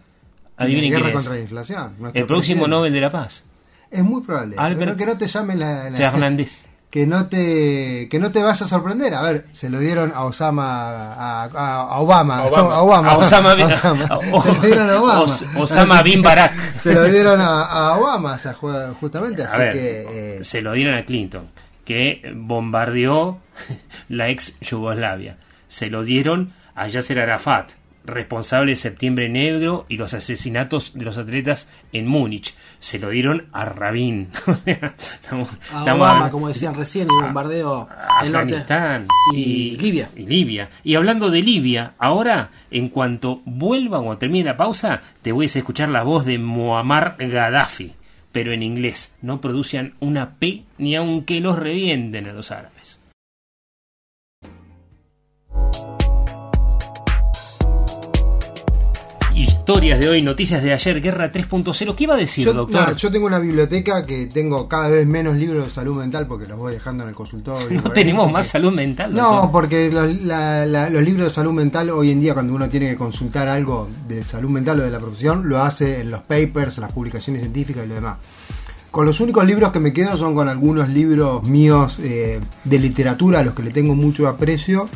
Adivinen la quién guerra es. contra la inflación. El próximo presidente. Nobel de la Paz. Es muy probable. Albert Pero que no te llame la, la- Fernández. Que no te que no te vayas a sorprender. A ver, se lo dieron a Osama a, a- a Obama, A Obama. a Obama, A Osama bin- Osama. se lo dieron a Obama. Os- Osama bin Barak. Se lo dieron a, Obama, o sea, ju- justamente, así A ver, que eh, se lo dieron a Clinton, que bombardeó la ex Yugoslavia. Se lo dieron a Yasser Arafat, responsable de Septiembre Negro y los asesinatos de los atletas en Múnich. Se lo dieron a Rabin. estamos, A estamos Obama, como decían recién, y bombardeo en el norte. Afganistán y Libia. y Libia. Y hablando de Libia, ahora, en cuanto vuelva, cuando termine la pausa, te voy a escuchar la voz de Muammar Gaddafi, pero en inglés. No producían una P ni aunque los revienten a los árabes. Historias de hoy, noticias de ayer, Guerra 3.0. ¿Qué iba a decir, yo, doctor? no, yo tengo una biblioteca que tengo cada vez menos libros de salud mental porque los voy dejando en el consultorio. no tenemos porque- más salud mental. No, doctor. porque los, la- la- los libros de salud mental hoy en día cuando uno tiene que consultar algo de salud mental o de la profesión, lo hace en los papers, las publicaciones científicas y lo demás. Con los únicos libros que me quedo son con algunos libros míos eh, de literatura a los que le tengo mucho aprecio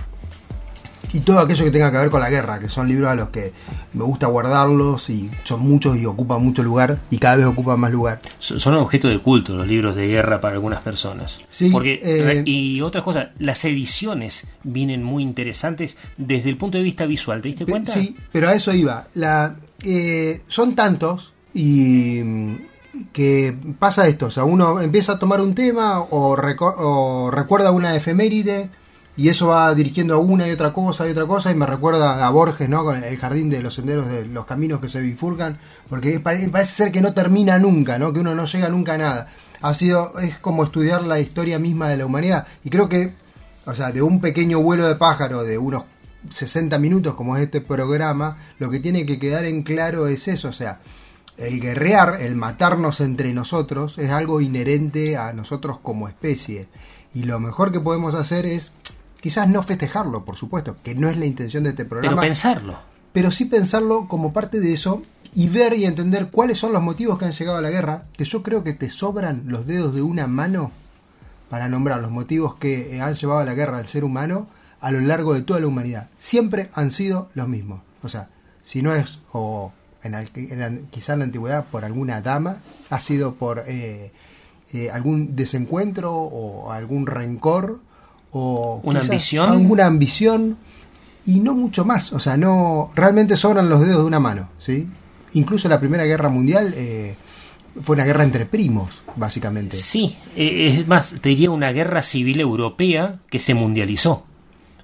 y todo aquello que tenga que ver con la guerra, que son libros a los que me gusta guardarlos y son muchos y ocupan mucho lugar y cada vez ocupan más lugar. Son objeto de culto los libros de guerra para algunas personas. Sí, Porque, eh, y otra cosa, las ediciones vienen muy interesantes desde el punto de vista visual. ¿Te diste cuenta? Sí, pero a eso iba. La, eh, son tantos y mm, que pasa esto, o sea, uno empieza a tomar un tema o, o recuerda una efeméride y eso va dirigiendo a una y otra cosa y otra cosa y me recuerda a Borges, ¿no? Con el jardín de los senderos de los caminos que se bifurcan, porque pare- parece ser que no termina nunca, ¿no? Que uno no llega nunca a nada. Ha sido es como estudiar la historia misma de la humanidad y creo que o sea, de un pequeño vuelo de pájaro de unos 60 minutos como es este programa, lo que tiene que quedar en claro es eso, o sea, el guerrear, el matarnos entre nosotros es algo inherente a nosotros como especie. Y lo mejor que podemos hacer es quizás no festejarlo, por supuesto, que no es la intención de este programa. Pero pensarlo. Pero sí pensarlo como parte de eso y ver y entender cuáles son los motivos que han llegado a la guerra, que yo creo que te sobran los dedos de una mano para nombrar los motivos que eh, han llevado a la guerra al ser humano a lo largo de toda la humanidad. Siempre han sido los mismos. O sea, si no es o en, en la- quizá en la antigüedad por alguna dama, ha sido por eh, eh, algún desencuentro o algún rencor o Una ambición. alguna ambición y no mucho más. O sea, no realmente sobran los dedos de una mano, ¿sí? Incluso la Primera Guerra Mundial eh, fue una guerra entre primos, básicamente. Sí, eh, es más, te diría una guerra civil europea que se mundializó,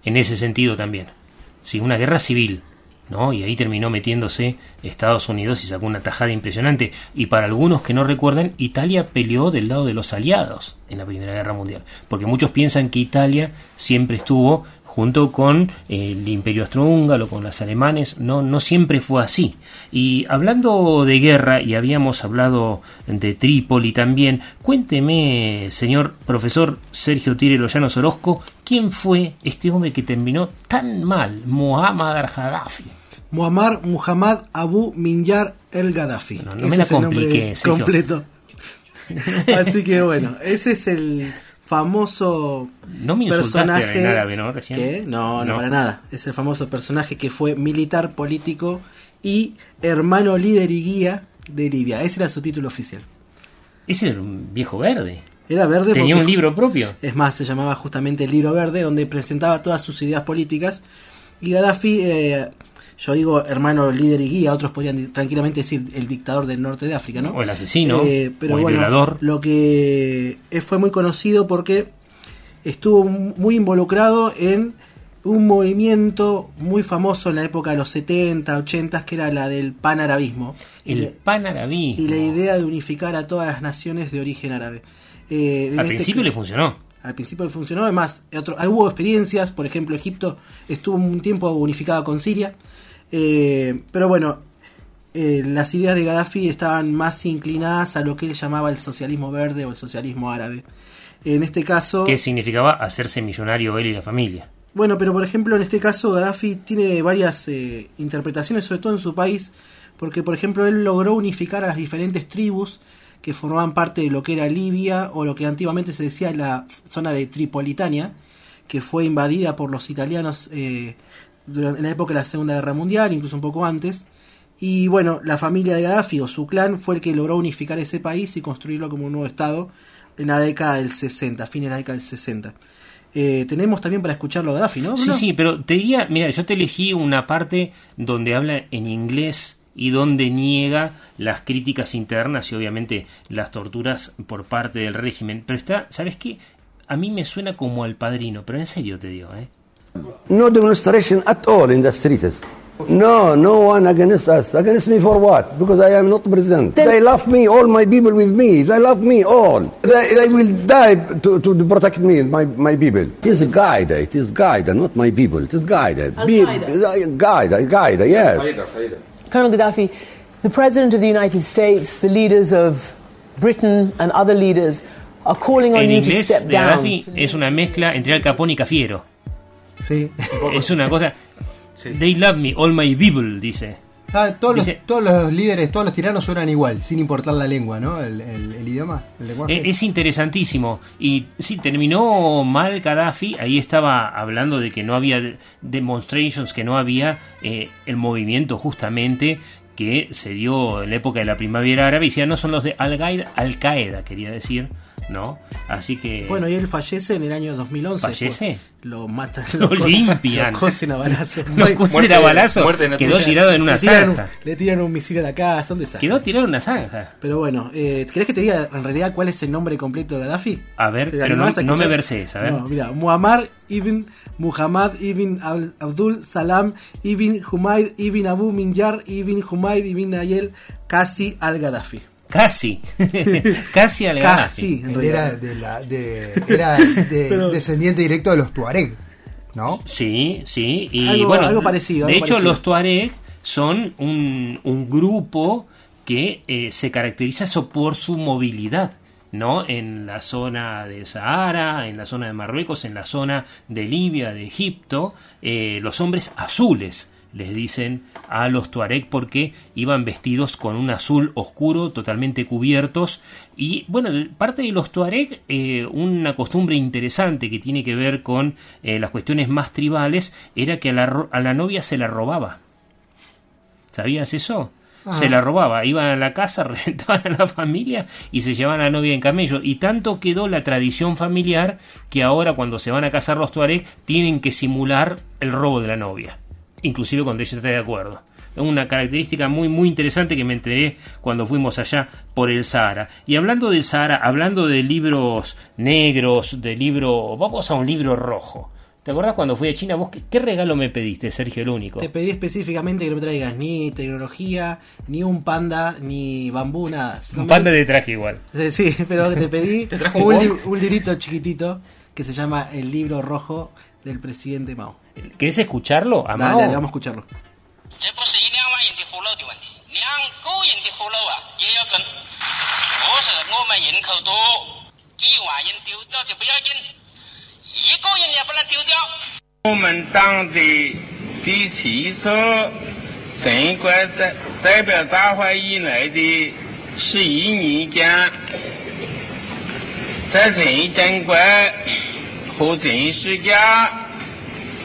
en ese sentido también. Sí, una guerra civil, ¿no? Y ahí terminó metiéndose Estados Unidos y sacó una tajada impresionante. Y para algunos que no recuerdan, Italia peleó del lado de los aliados en la Primera Guerra Mundial, porque muchos piensan que Italia siempre estuvo junto con eh, el imperio austrohúngaro, con los alemanes, no, no siempre fue así. Y hablando de guerra, y habíamos hablado de Trípoli también, cuénteme, señor profesor Sergio Tire Loyanos Orozco, ¿quién fue este hombre que terminó tan mal, Muhammad al-Gaddafi? Muammar Muhammad Abu Minyar el Gaddafi. no me la compliqué, completo. Así que bueno, ese es el famoso No me personaje en árabe, ¿no? Recién. ¿Qué? No, no, No. para nada. Es el famoso personaje que fue militar, político y hermano líder y guía de Libia. Ese era su título oficial. Ese era un viejo verde. Era verde Tenía porque- un libro propio. Es más, se llamaba justamente el libro verde, donde presentaba todas sus ideas políticas. Y Gaddafi, eh, yo digo hermano líder y guía, otros podrían tranquilamente decir el dictador del norte de África, ¿no? O el asesino, Eh, pero o el bueno, violador. lo que fue muy conocido porque estuvo muy involucrado en un movimiento muy famoso en la época de los 70, 80, que era la del panarabismo. Y El la- panarabismo. y la idea de unificar a todas las naciones de origen árabe. Eh, Al este principio le funcionó. Al principio funcionó, además, otro, ah, hubo experiencias, por ejemplo, Egipto estuvo un tiempo unificado con Siria, eh, pero bueno, eh, las ideas de Gaddafi estaban más inclinadas a lo que él llamaba el socialismo verde o el socialismo árabe. En este caso... ¿Qué significaba hacerse millonario él y la familia? Bueno, pero por ejemplo, en este caso, Gaddafi tiene varias eh, interpretaciones, sobre todo en su país, porque por ejemplo él logró unificar a las diferentes tribus que formaban parte de lo que era Libia o lo que antiguamente se decía la zona de Tripolitania, que fue invadida por los italianos eh, durante, en la época de la Segunda Guerra Mundial, incluso un poco antes. Y bueno, la familia de Gaddafi o su clan fue el que logró unificar ese país y construirlo como un nuevo estado en la década del 60, fines de la década del 60. Eh, tenemos también para escucharlo a Gaddafi, ¿no? Sí, sí, pero te diría, mira, yo te elegí una parte donde habla en inglés y donde niega las críticas internas y obviamente las torturas por parte del régimen. Pero está, ¿sabes qué? A mí me suena como al padrino, pero en serio te digo, ¿eh? No demonstration at all in the streets. No, no one against us. Against me for what? Because I am not president. They love me, all my people with me. They love me all. They, they will die to, to protect me, my, my people. It is Qaeda, it is Qaeda, not my people. It is Qaeda. Be-. Qaeda, Qaeda, yes. Colonel Gaddafi, the President of the United States, the leaders of Britain and other leaders are calling on En you to step de down. Gaddafi es una mezcla entre Al Capone y Cafiero. Sí. Es una cosa... They love me, all my people, dice. Ah, todos, Dice- los, todos los líderes, todos los tiranos suenan igual, sin importar la lengua, ¿no? El, el- el idioma, el lenguaje. Eh, Es interesantísimo. Y sí, terminó mal Gaddafi. Ahí estaba hablando de que no había de- demonstrations, que no había eh, el movimiento justamente que se dio en la época de la primavera árabe. Y decía, no son los de Al-Qaeda, Al-Qaeda quería decir, ¿no? Así que... Bueno, y él fallece en el año 2011. ¿Fallece? Lo matan. Lo co- limpian. Lo cosen a balazo. Lo cosen a balazo, quedó tirado en una le tiran, un, zanja. le tiran un misil a la casa, un desastre. Quedó tirado en una zanja. Pero bueno, eh, ¿querés que te diga en realidad cuál es el nombre completo de Gaddafi? A ver, ¿Te pero no, a no me verses, a ver. No, mira, Muammar ibn Muhammad ibn Ab- Abdul Salam ibn Humayd ibn Abu Minyar ibn Humayd ibn Nayel Qasi al-Gaddafi. Casi. Casi al Casi, en realidad. era, de la, de, era de- Pero- descendiente directo de los Tuareg, ¿no? Sí, sí. Y Algo- bueno, algo parecido, De algo hecho, parecido. los Tuareg son un, un grupo que eh, se caracteriza so- por su movilidad. ¿no? En la zona de Sahara, en la zona de Marruecos, en la zona de Libia, de Egipto, eh, los hombres azules les dicen a los Tuareg porque iban vestidos con un azul oscuro, totalmente cubiertos. Y bueno, parte de los Tuareg, eh, una costumbre interesante que tiene que ver con eh, las cuestiones más tribales era que a la, a la novia se la robaba. ¿Sabías eso? Ah. Se la robaba, iban a la casa, reventaban a la familia y se llevaban a la novia en camello. Y tanto quedó la tradición familiar que ahora cuando se van a casar los tuareg tienen que simular el robo de la novia. Inclusive cuando ella está de acuerdo. Es una característica muy muy interesante que me enteré cuando fuimos allá por el Sahara. Y hablando del Sahara, hablando de libros negros, de libro... Vamos a un libro rojo. ¿Te acordás cuando fui a China? ¿Vos qué, qué regalo me pediste, Sergio, el único? Te pedí específicamente que no me traigas ni tecnología, ni un panda, ni bambú, nada. No Un me- panda de traje igual. Sí, Sí, pero te pedí ¿Te trajo un li- un librito chiquitito que se llama El libro rojo del presidente Mao. quieres escucharlo 这不是一两万人的俘虏的问题，两个人的俘虏啊也要。是我们人口多，一万人丢掉就不要紧，一个人也不能丢掉。我们党的第七次全国代代表大会以来的十一年间，在全中国和全世界。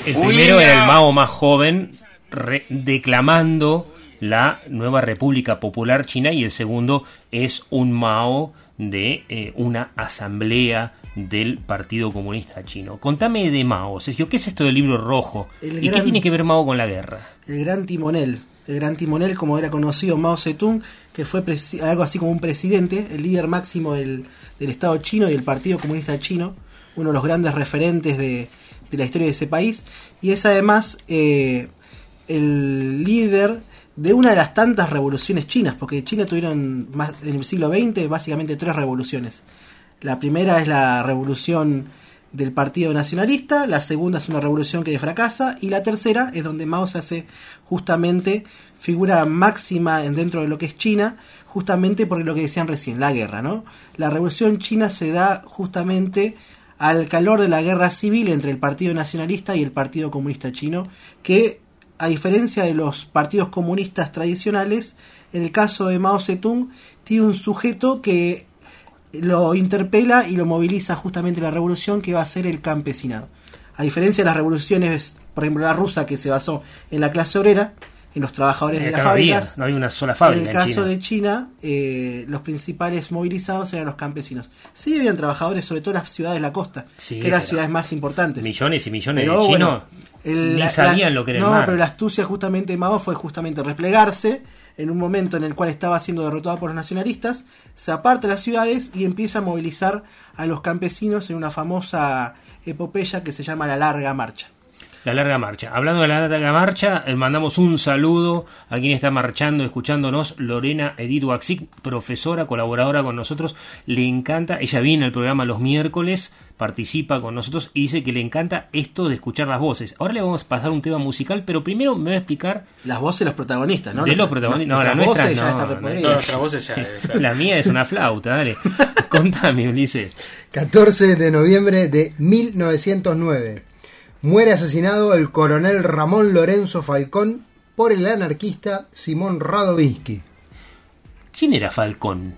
El primero era el Mao más joven re- declamando la nueva República Popular China y el segundo es un Mao de eh, una asamblea del Partido Comunista Chino. Contame de Mao, Sergio, ¿qué es esto del libro rojo? El ¿Y qué gran- tiene que ver Mao con la guerra? El gran timonel. El gran timonel, como era conocido Mao Zedong, que fue algo así como un presidente, el líder máximo del, del Estado chino y del Partido Comunista Chino, uno de los grandes referentes de, de la historia de ese país, y es además eh, el líder de una de las tantas revoluciones chinas, porque China tuvieron más en el siglo XX básicamente tres revoluciones. La primera es la revolución del Partido Nacionalista, la segunda es una revolución que fracasa y la tercera es donde Mao se hace justamente figura máxima en- dentro de lo que es China, justamente por lo que decían recién, la guerra, ¿no? La revolución china se da justamente al calor de la guerra civil entre el Partido Nacionalista y el Partido Comunista Chino, que a diferencia de los partidos comunistas tradicionales, en el caso de Mao Zedong tiene un sujeto que lo interpela y lo moviliza justamente la revolución que va a ser el campesinado. A diferencia de las revoluciones, por ejemplo la rusa que se basó en la clase obrera, en los trabajadores de Acá las no había, fábricas, no hay una sola fábrica. en el en caso China. de China, eh, los principales movilizados eran los campesinos. Sí habían trabajadores, sobre todo en las ciudades de la costa, Sí, que eran las ciudades más importantes. Millones y millones Pero de chinos bueno, el- ni la- sabían la- lo que era no, el mar. pero la astucia justamente de Mao fue justamente replegarse en un momento en el cual estaba siendo derrotado por los nacionalistas, se aparta de las ciudades y empieza a movilizar a los campesinos en una famosa epopeya que se llama la Larga Marcha. La larga marcha. Hablando de la larga marcha, eh, mandamos un saludo a quien está marchando, escuchándonos, Lorena Edith Waxic, profesora, colaboradora con nosotros. Le encanta, ella viene al programa los miércoles, participa con nosotros y dice que le encanta esto de escuchar las voces. Ahora le vamos a pasar un tema musical, pero primero me voy a explicar Las voces de los protagonistas, ¿no? de los Nuestra- protagonistas. No, nuestra no, están no, no. No, nuestra voz ya es- La mía es una flauta, dale. Contame, Ulises. 14 de noviembre de 1909. Muere asesinado el coronel Ramón Lorenzo Falcón por el anarquista Simón Radovinsky. ¿Quién era Falcón?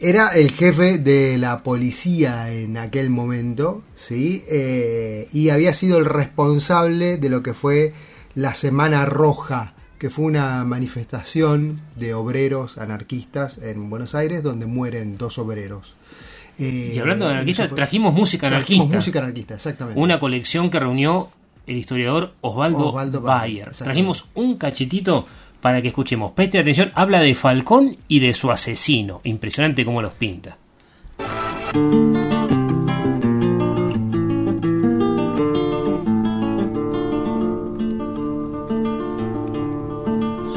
Era el jefe de la policía en aquel momento, ¿sí? Eh, y había sido el responsable de lo que fue la Semana Roja, que fue una manifestación de obreros anarquistas en Buenos Aires donde mueren dos obreros. Eh, Y hablando de anarquistas, fue- trajimos música trajimos anarquista. música anarquista, exactamente. Una colección que reunió el historiador Osvaldo, Osvaldo Bayer. Trajimos un cachitito para que escuchemos. Preste atención, habla de Falcón y de su asesino. Impresionante cómo los pinta.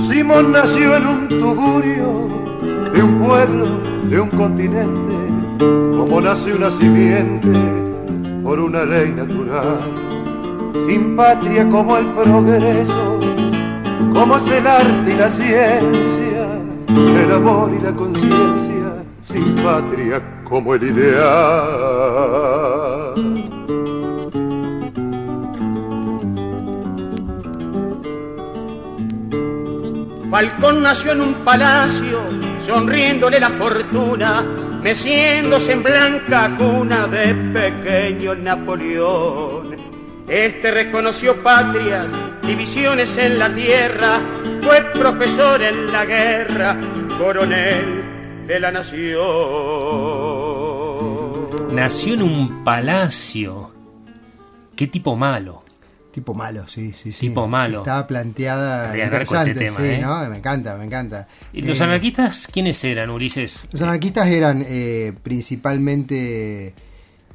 Simón nació en un tugurio de un pueblo, de un continente, como nace una simiente por una ley natural. Sin patria como el progreso, como es el arte y la ciencia, el amor y la conciencia, sin patria como el ideal. Falcón nació en un palacio, sonriéndole la fortuna, meciéndose en blanca cuna de pequeño Napoleón. Este reconoció patrias, divisiones en la tierra, fue profesor en la guerra, coronel de la nación. Nació en un palacio. Qué tipo malo. Tipo malo, sí, sí, sí. Tipo malo. Estaba planteada Re anarco interesante, este tema, sí, ¿eh? ¿no? Me encanta, me encanta. ¿Y ¿Los Eh, anarquistas quiénes eran, Ulises? Los anarquistas eran eh, principalmente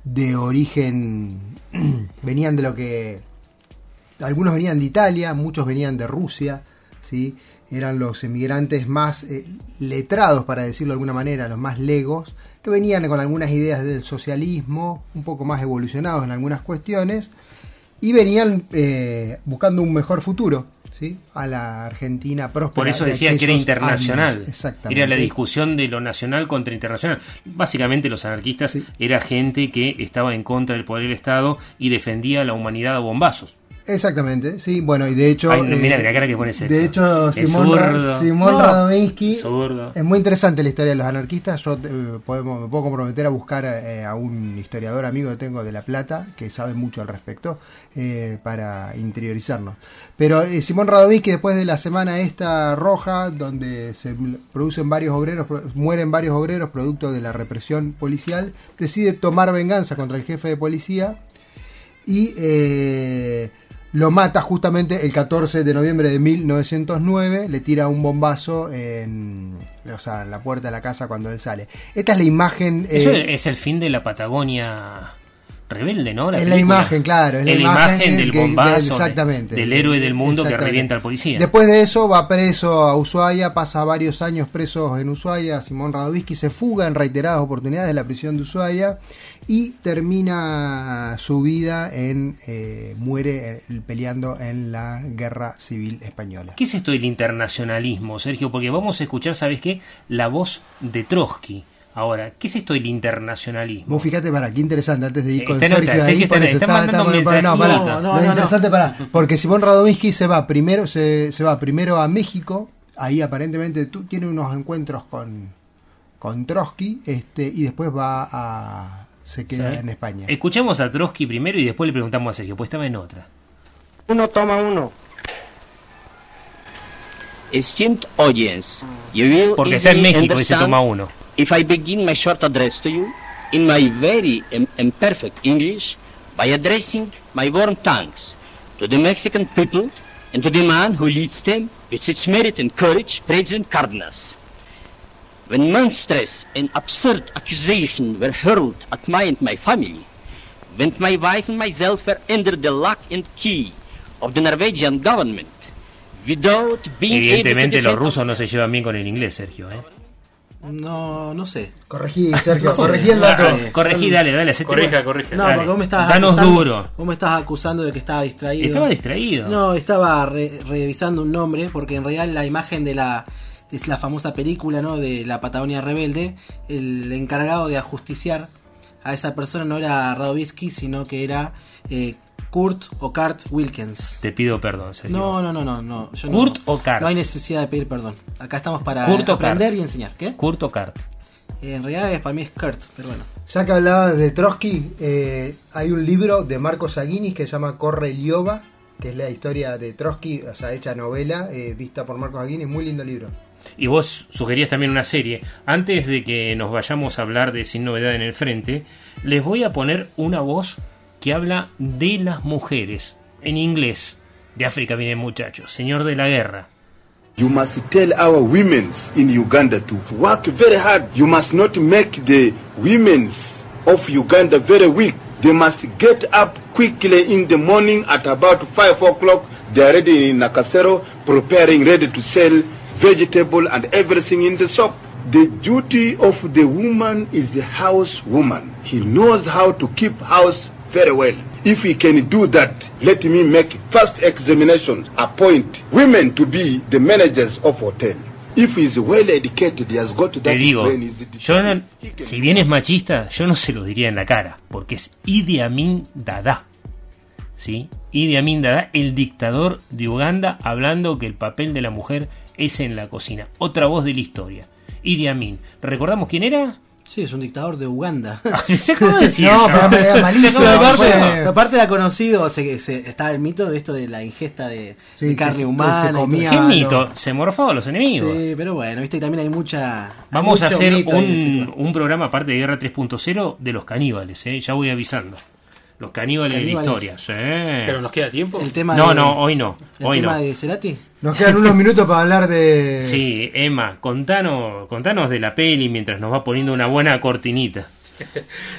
de origen, venían de lo que, algunos venían de Italia, muchos venían de Rusia, ¿sí? eran los emigrantes más eh, letrados, para decirlo de alguna manera, los más legos, que venían con algunas ideas del socialismo, un poco más evolucionados en algunas cuestiones, y venían eh, buscando un mejor futuro. ¿sí? A la Argentina próspera. Por eso de decía que era internacional. años. Exactamente. Era la discusión de lo nacional contra internacional. Básicamente los anarquistas era gente que estaba en contra del poder del Estado y defendía a la humanidad a bombazos. Exactamente, sí, bueno, y de hecho. Ay, no, mira, eh, la cara que pone Sergio. De hecho, Simón. Simón No. Zurdo. Es muy interesante la historia de los anarquistas. Yo eh, podemos, me puedo comprometer a buscar eh, a un historiador amigo que tengo de La Plata que sabe mucho al respecto eh, para interiorizarnos. Pero eh, Simón Radominsky, después de la semana esta roja, donde se producen varios obreros, mueren varios obreros producto de la represión policial, decide tomar venganza contra el jefe de policía y eh, lo mata justamente el 14 de noviembre de 1909, le tira un bombazo en, o sea, en la puerta de la casa cuando él sale. Esta es la imagen... Eso eh, es el fin de la Patagonia rebelde, ¿no? es la imagen, claro. Es la, la imagen, del bombazo, exactamente. del héroe del mundo que revienta al policía. Después de eso va preso a Ushuaia, pasa varios años preso en Ushuaia. Simón Radovisky se fuga en reiteradas oportunidades de la prisión de Ushuaia y termina su vida en. eh, muere eh, peleando en la guerra civil española. ¿Qué es esto del internacionalismo, Sergio? Porque vamos a escuchar, ¿sabes qué? La voz de Trotsky. Ahora, ¿qué es esto del internacionalismo? Vos fíjate, para qué interesante, antes de ir con Está en Sergio ahí, está eso, está está- un para- no, para, No, no, no. interesante para, porque Simón Radovisky se va primero, se, se va primero a México, ahí aparentemente tú, tiene unos encuentros con, con Trotsky, este, y después va a se queda ¿Sí? en España. Escuchamos a Trotsky primero y después le preguntamos a Sergio, pues estaba en otra. Uno toma uno. Porque está en México y se toma uno. If I begin my short address to you in my very im- imperfect English by addressing my warm thanks to the Mexican people and to the man who leads them with such merit and courage, President Cardenas. When monstrous and absurd accusations were hurled at me and my family, when my wife and myself were under the lock and key of the Norwegian government, without being able to los rusos no se llevan bien con el inglés, Sergio. ¿eh? No, no sé. Corregí, Sergio, No sé. corregí el. Corregí, Son- dale, dale, Corrija, corrija. No, Dale. porque vos me estabas Danos acusando, duro. Vos me estabas acusando de que estaba distraído. Estaba distraído. No, estaba re- revisando un nombre, porque en realidad la imagen de la es la famosa película, ¿no? De la Patagonia Rebelde, el encargado de ajusticiar a esa persona no era Radovisky, sino que era eh, Kurt o Kurt Wilkins. Te pido perdón. No, no, no, no, no. yo no- ¿Kurt o Kurt? No hay necesidad de pedir perdón. Acá estamos para Kurt aprender Kurt. y enseñar. ¿Qué? Kurt o Kurt. Eh, en realidad es, para mí es Kurt, pero bueno. Ya que hablabas de Trotsky, eh, hay un libro de Marcos Aguinis que se llama Corre Liova, que es la historia de Trotsky, o sea, hecha novela, eh, vista por Marcos Aguinis, muy lindo libro. Y vos sugerías también una serie. Antes de que nos vayamos a hablar de Sin Novedad en el Frente, les voy a poner una voz que habla de las mujeres, en inglés. De África viene muchacho, señor de la guerra. You must tell our women's in Uganda to work very hard. You must not make the women's of Uganda very weak. They must get up quickly in the morning at about 5 o'clock. They are ready in Nakasero, preparing, ready to sell vegetable and everything in the shop. The duty of the woman is the house woman. He knows how to keep house very well. If he can do that, let me make first examinations, appoint women to be the managers of hotel. If he's well educated, he has got Te that digo, yo no- si bien es machista, yo no se lo diría en la cara, porque es Idi Amin Dada. ¿Sí? Idi Amin Dada, el dictador de Uganda, hablando que el papel de la mujer es en la cocina. Otra voz de la historia. Idi Amin. ¿Recordamos quién era? Sí, es un dictador de Uganda. ¿Cómo decía no, pero era malísimo. Pero aparte, fue- aparte era conocido, se, se- estaba el mito de esto de la ingesta de, Sí, de carne humana. se comía- ¿Qué Ah, mito? Se morfaba a los enemigos. Sí, pero bueno, viste que también hay mucha. hay Vamos a mucho hacer un, un programa aparte de Guerra 3.0 de los caníbales, ¿eh? ya voy avisando. Los caníbales, Caníbales. de la historia. sí. Pero nos queda tiempo. El tema no, de- no, hoy no. ¿El Hoy tema no. de Cerati? Nos quedan unos minutos para hablar de. Sí, Emma, contanos, contanos de la peli mientras nos va poniendo una buena cortinita.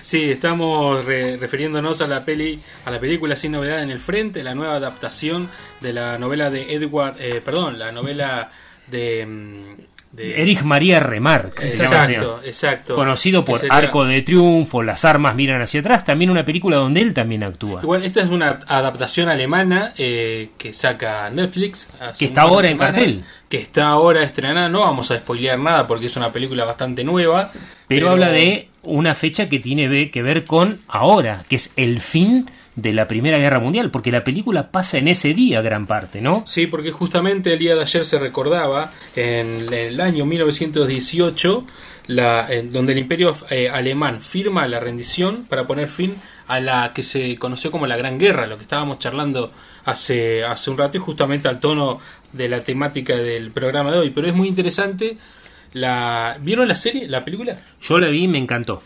Sí, estamos re- refiriéndonos a la peli, a la película Sin Novedad en el Frente, la nueva adaptación de la novela de Edward, eh, perdón, la novela de, mm, de Erich María Remarque Exacto, exacto. Conocido por sería- Arco de Triunfo, Las armas miran hacia atrás, también una película donde él también actúa. Igual, esta es una adaptación alemana eh, que saca Netflix. Que está ahora en semanas, cartel. Que está ahora estrenada. No vamos a spoilear nada porque es una película bastante nueva. Pero, habla de una fecha que tiene que ver con ahora, que es el fin de la Primera Guerra Mundial, porque la película pasa en ese día gran parte, ¿no? Sí, porque justamente el día de ayer se recordaba, en el año 1918, la, donde el imperio eh, alemán firma la rendición para poner fin a la que se conoció como la Gran Guerra, lo que estábamos charlando hace, hace un rato y justamente al tono de la temática del programa de hoy. Pero es muy interesante. La, ¿Vieron la serie, la película? Yo la vi y me encantó.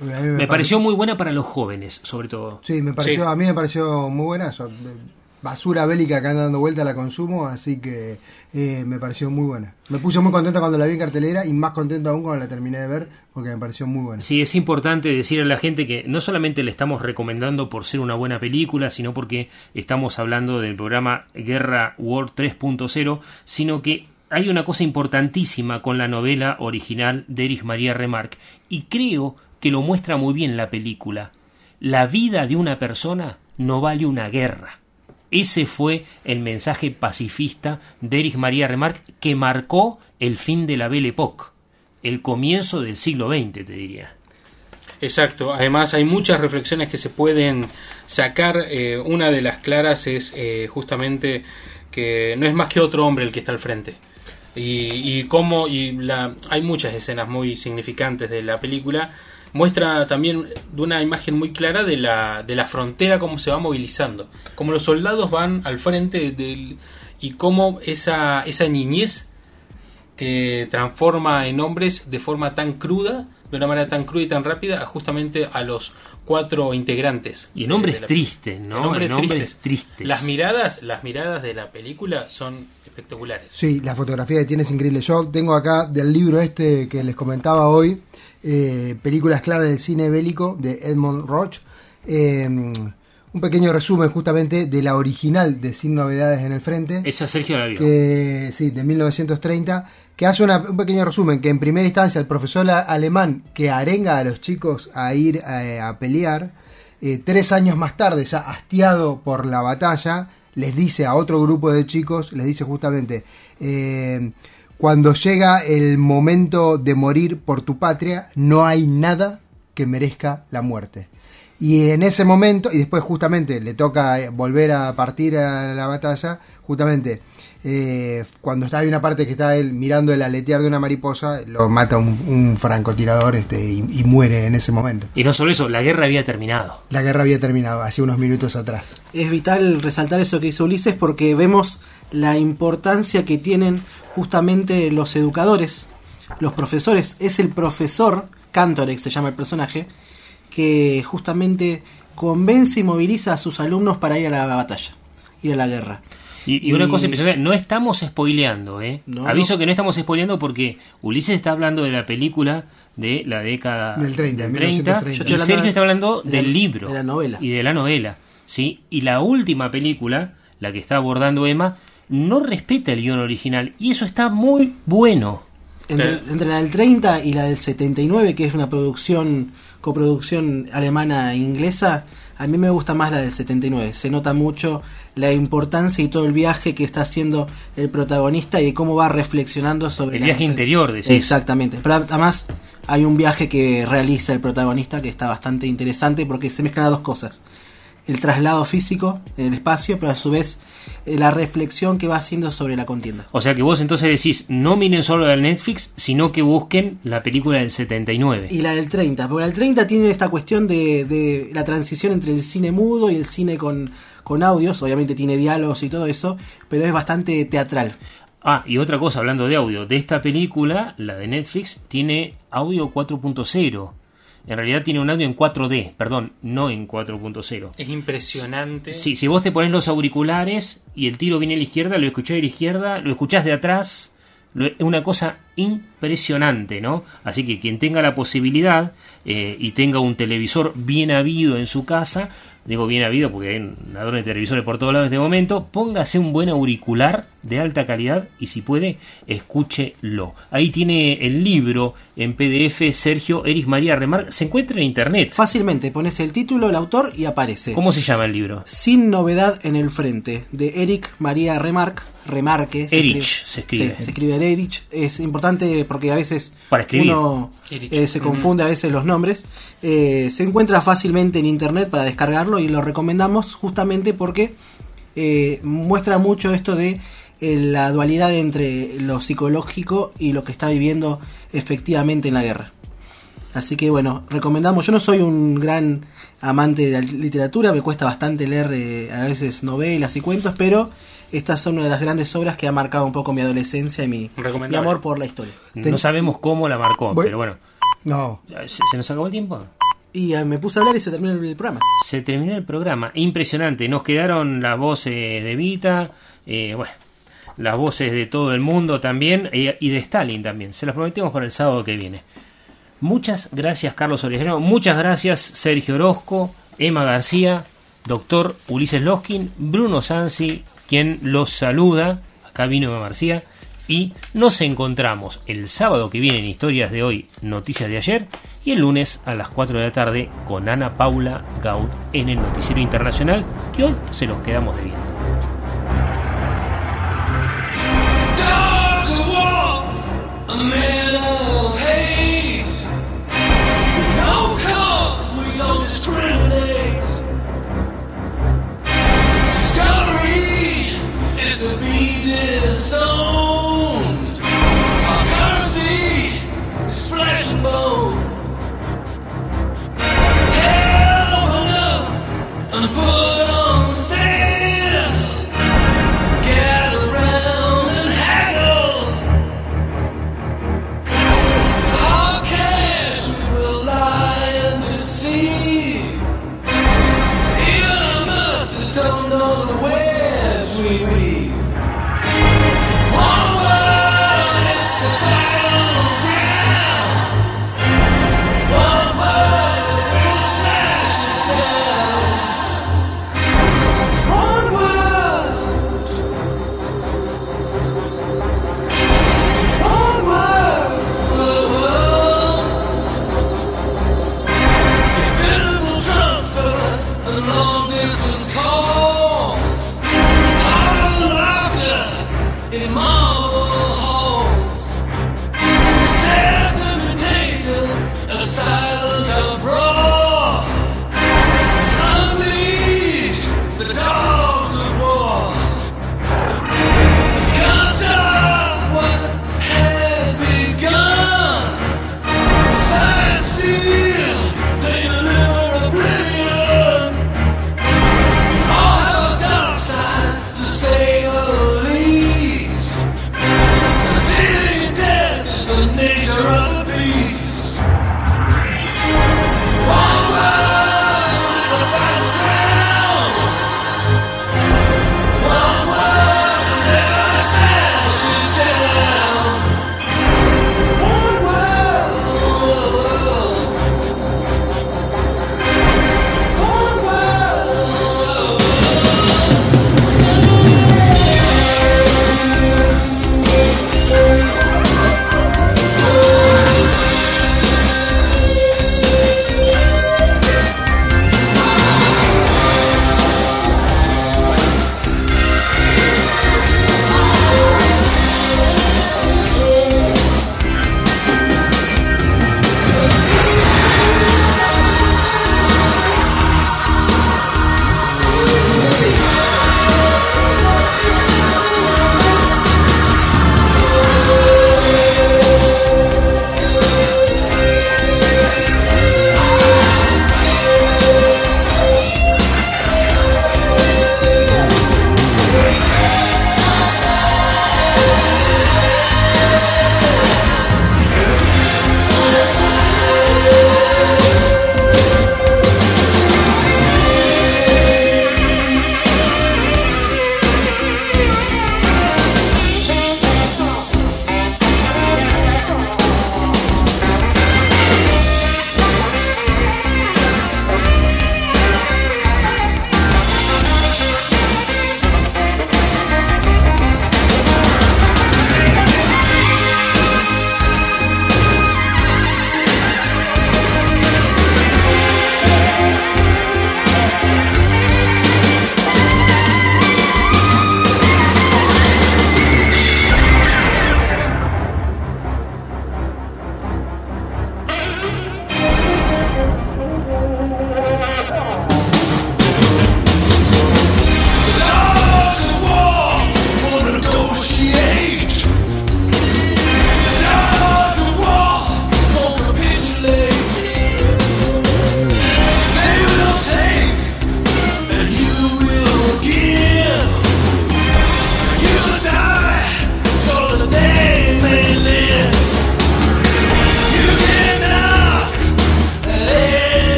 A Me pare- pareció muy buena para los jóvenes, sobre todo. Sí, me pareció, Sí. a mí me pareció muy buena. Basura bélica que anda dando vuelta la consumo, así que eh, me pareció muy buena. Me puse muy contento cuando la vi en cartelera y más contento aún cuando la terminé de ver porque me pareció muy buena. Sí, es importante decir a la gente que no solamente le estamos recomendando por ser una buena película, sino porque estamos hablando del programa Guerra War 3.0, sino que hay una cosa importantísima con la novela original de Erich María Remarque y creo que lo muestra muy bien la película. La vida de una persona no vale una guerra. Ese fue el mensaje pacifista de Erich María Remarque que marcó el fin de la Belle Époque, el comienzo del siglo XX, te diría. Exacto, además hay muchas reflexiones que se pueden sacar. eh, una de las claras es eh, justamente que no es más que otro hombre el que está al frente. Y, y cómo, y la, hay muchas escenas muy significantes de la película. Muestra también de una imagen muy clara de la, de la frontera, cómo se va movilizando. Cómo los soldados van al frente del, y cómo esa, esa niñez que transforma en hombres de forma tan cruda, de una manera tan cruda y tan rápida, a justamente a los cuatro integrantes. Y en hombres la- tristes, ¿no? En hombres, En hombres tristes. tristes. Las miradas, las miradas de la película son espectaculares. Sí, la fotografía que tiene es increíble. Yo tengo acá del libro este que les comentaba hoy, eh, Películas clave del cine bélico de Edmond Roch. eh, un pequeño resumen justamente de la original de Sin Novedades en el Frente. Esa Sergio la vio. que sí, de 1930, que hace una- un pequeño resumen, que en primera instancia el profesor alemán que arenga a los chicos a ir eh, a pelear, eh, tres años más tarde, ya hastiado por la batalla, les dice a otro grupo de chicos, les dice justamente, eh, cuando llega el momento de morir por tu patria, no hay nada que merezca la muerte. Y en ese momento, y después justamente le toca eh, volver a partir a la batalla, justamente eh, cuando está hay una parte que está él mirando el aletear de una mariposa, lo mata un, un francotirador este, y, y muere en ese momento. Y no solo eso, la guerra había terminado. La guerra había terminado hace unos minutos atrás. Es vital resaltar eso que hizo Ulises porque vemos la importancia que tienen justamente los educadores, los profesores. Es el profesor, Cantorex se llama el personaje, que justamente convence y moviliza a sus alumnos para ir a la batalla, ir a la guerra. Y, y una cosa impresionante, no estamos spoileando, ¿eh? No, Aviso no. que no estamos spoileando porque Ulises está hablando de la película de la década Del 30, del 1930. y Sergio de- está hablando de la- del libro de la novela. y de la novela, ¿sí? Y la última película, la que está abordando Emma, no respeta el guion original y eso está muy bueno. Entre, entre la del 30 y la del 79, que es una producción, coproducción alemana e inglesa, a mí me gusta más la del 79. Se nota mucho la importancia y todo el viaje que está haciendo el protagonista y de cómo va reflexionando sobre El la- viaje interior, decís. Exactamente. Pero además hay un viaje que realiza el protagonista que está bastante interesante porque se mezclan las dos cosas. El traslado físico en el espacio, pero a su vez eh, la reflexión que va haciendo sobre la contienda. O sea que vos entonces decís, no miren solo al Netflix, sino que busquen la película del 79. Y la del 30, porque la del 30 tiene esta cuestión de, de la transición entre el cine mudo y el cine con, con audios, obviamente tiene diálogos y todo eso, pero es bastante teatral. Ah, y otra cosa, hablando de audio, de esta película, la de Netflix, tiene audio 4.0. En realidad tiene un audio en 4D, perdón, no en 4.0. Es impresionante. Sí, si vos te pones los auriculares y el tiro viene a la izquierda, lo escuchás de la izquierda, lo escuchás de atrás, lo- es una cosa impresionante, ¿no? Así que quien tenga la posibilidad eh, y tenga un televisor bien habido en su casa, digo bien habido porque hay ladrones de televisores por todos lados en este momento, póngase un buen auricular de alta calidad y si puede, escúchelo. Ahí tiene el libro en PDF Sergio Eris María Remar, se encuentra en internet. Fácilmente pones el título, el autor y aparece. ¿Cómo se llama el libro? Sin novedad en el frente, de Eric María Remarque. Remarque. Erich se escribe. Sí, se escribe Erich. Es importante porque a veces Para escribir. uno eh, se confunde a veces los nombres. Eh, se encuentra fácilmente en internet para descargarlo y lo recomendamos justamente porque eh, muestra mucho esto de eh, la dualidad entre lo psicológico y lo que está viviendo efectivamente en la guerra. Así que bueno, recomendamos. Yo no soy un gran amante de la literatura, me cuesta bastante leer eh, a veces novelas y cuentos, pero estas son una de las grandes obras que ha marcado un poco mi adolescencia y mi, mi amor por la historia. No sabemos cómo la marcó, Voy- pero bueno. No. ¿Se, se nos acabó el tiempo? Y eh, me puse a hablar y se terminó el, programa. Se terminó el programa. Impresionante. Nos quedaron las voces de Vita, eh, bueno, las voces de todo el mundo también eh, y de Stalin también. Se las prometemos para el sábado que viene. Muchas gracias, Carlos Orellano. Muchas gracias, Sergio Orozco, Emma García, doctor Ulises Loskin, Bruno Sansi, quien los saluda. Acá vino Emma García y nos encontramos el sábado que viene en Historias de Hoy, Noticias de Ayer y el lunes a las 4 de la tarde con Ana Paula Gaud en el Noticiero Internacional que hoy se los quedamos debiendo. to. on the pool. this was called.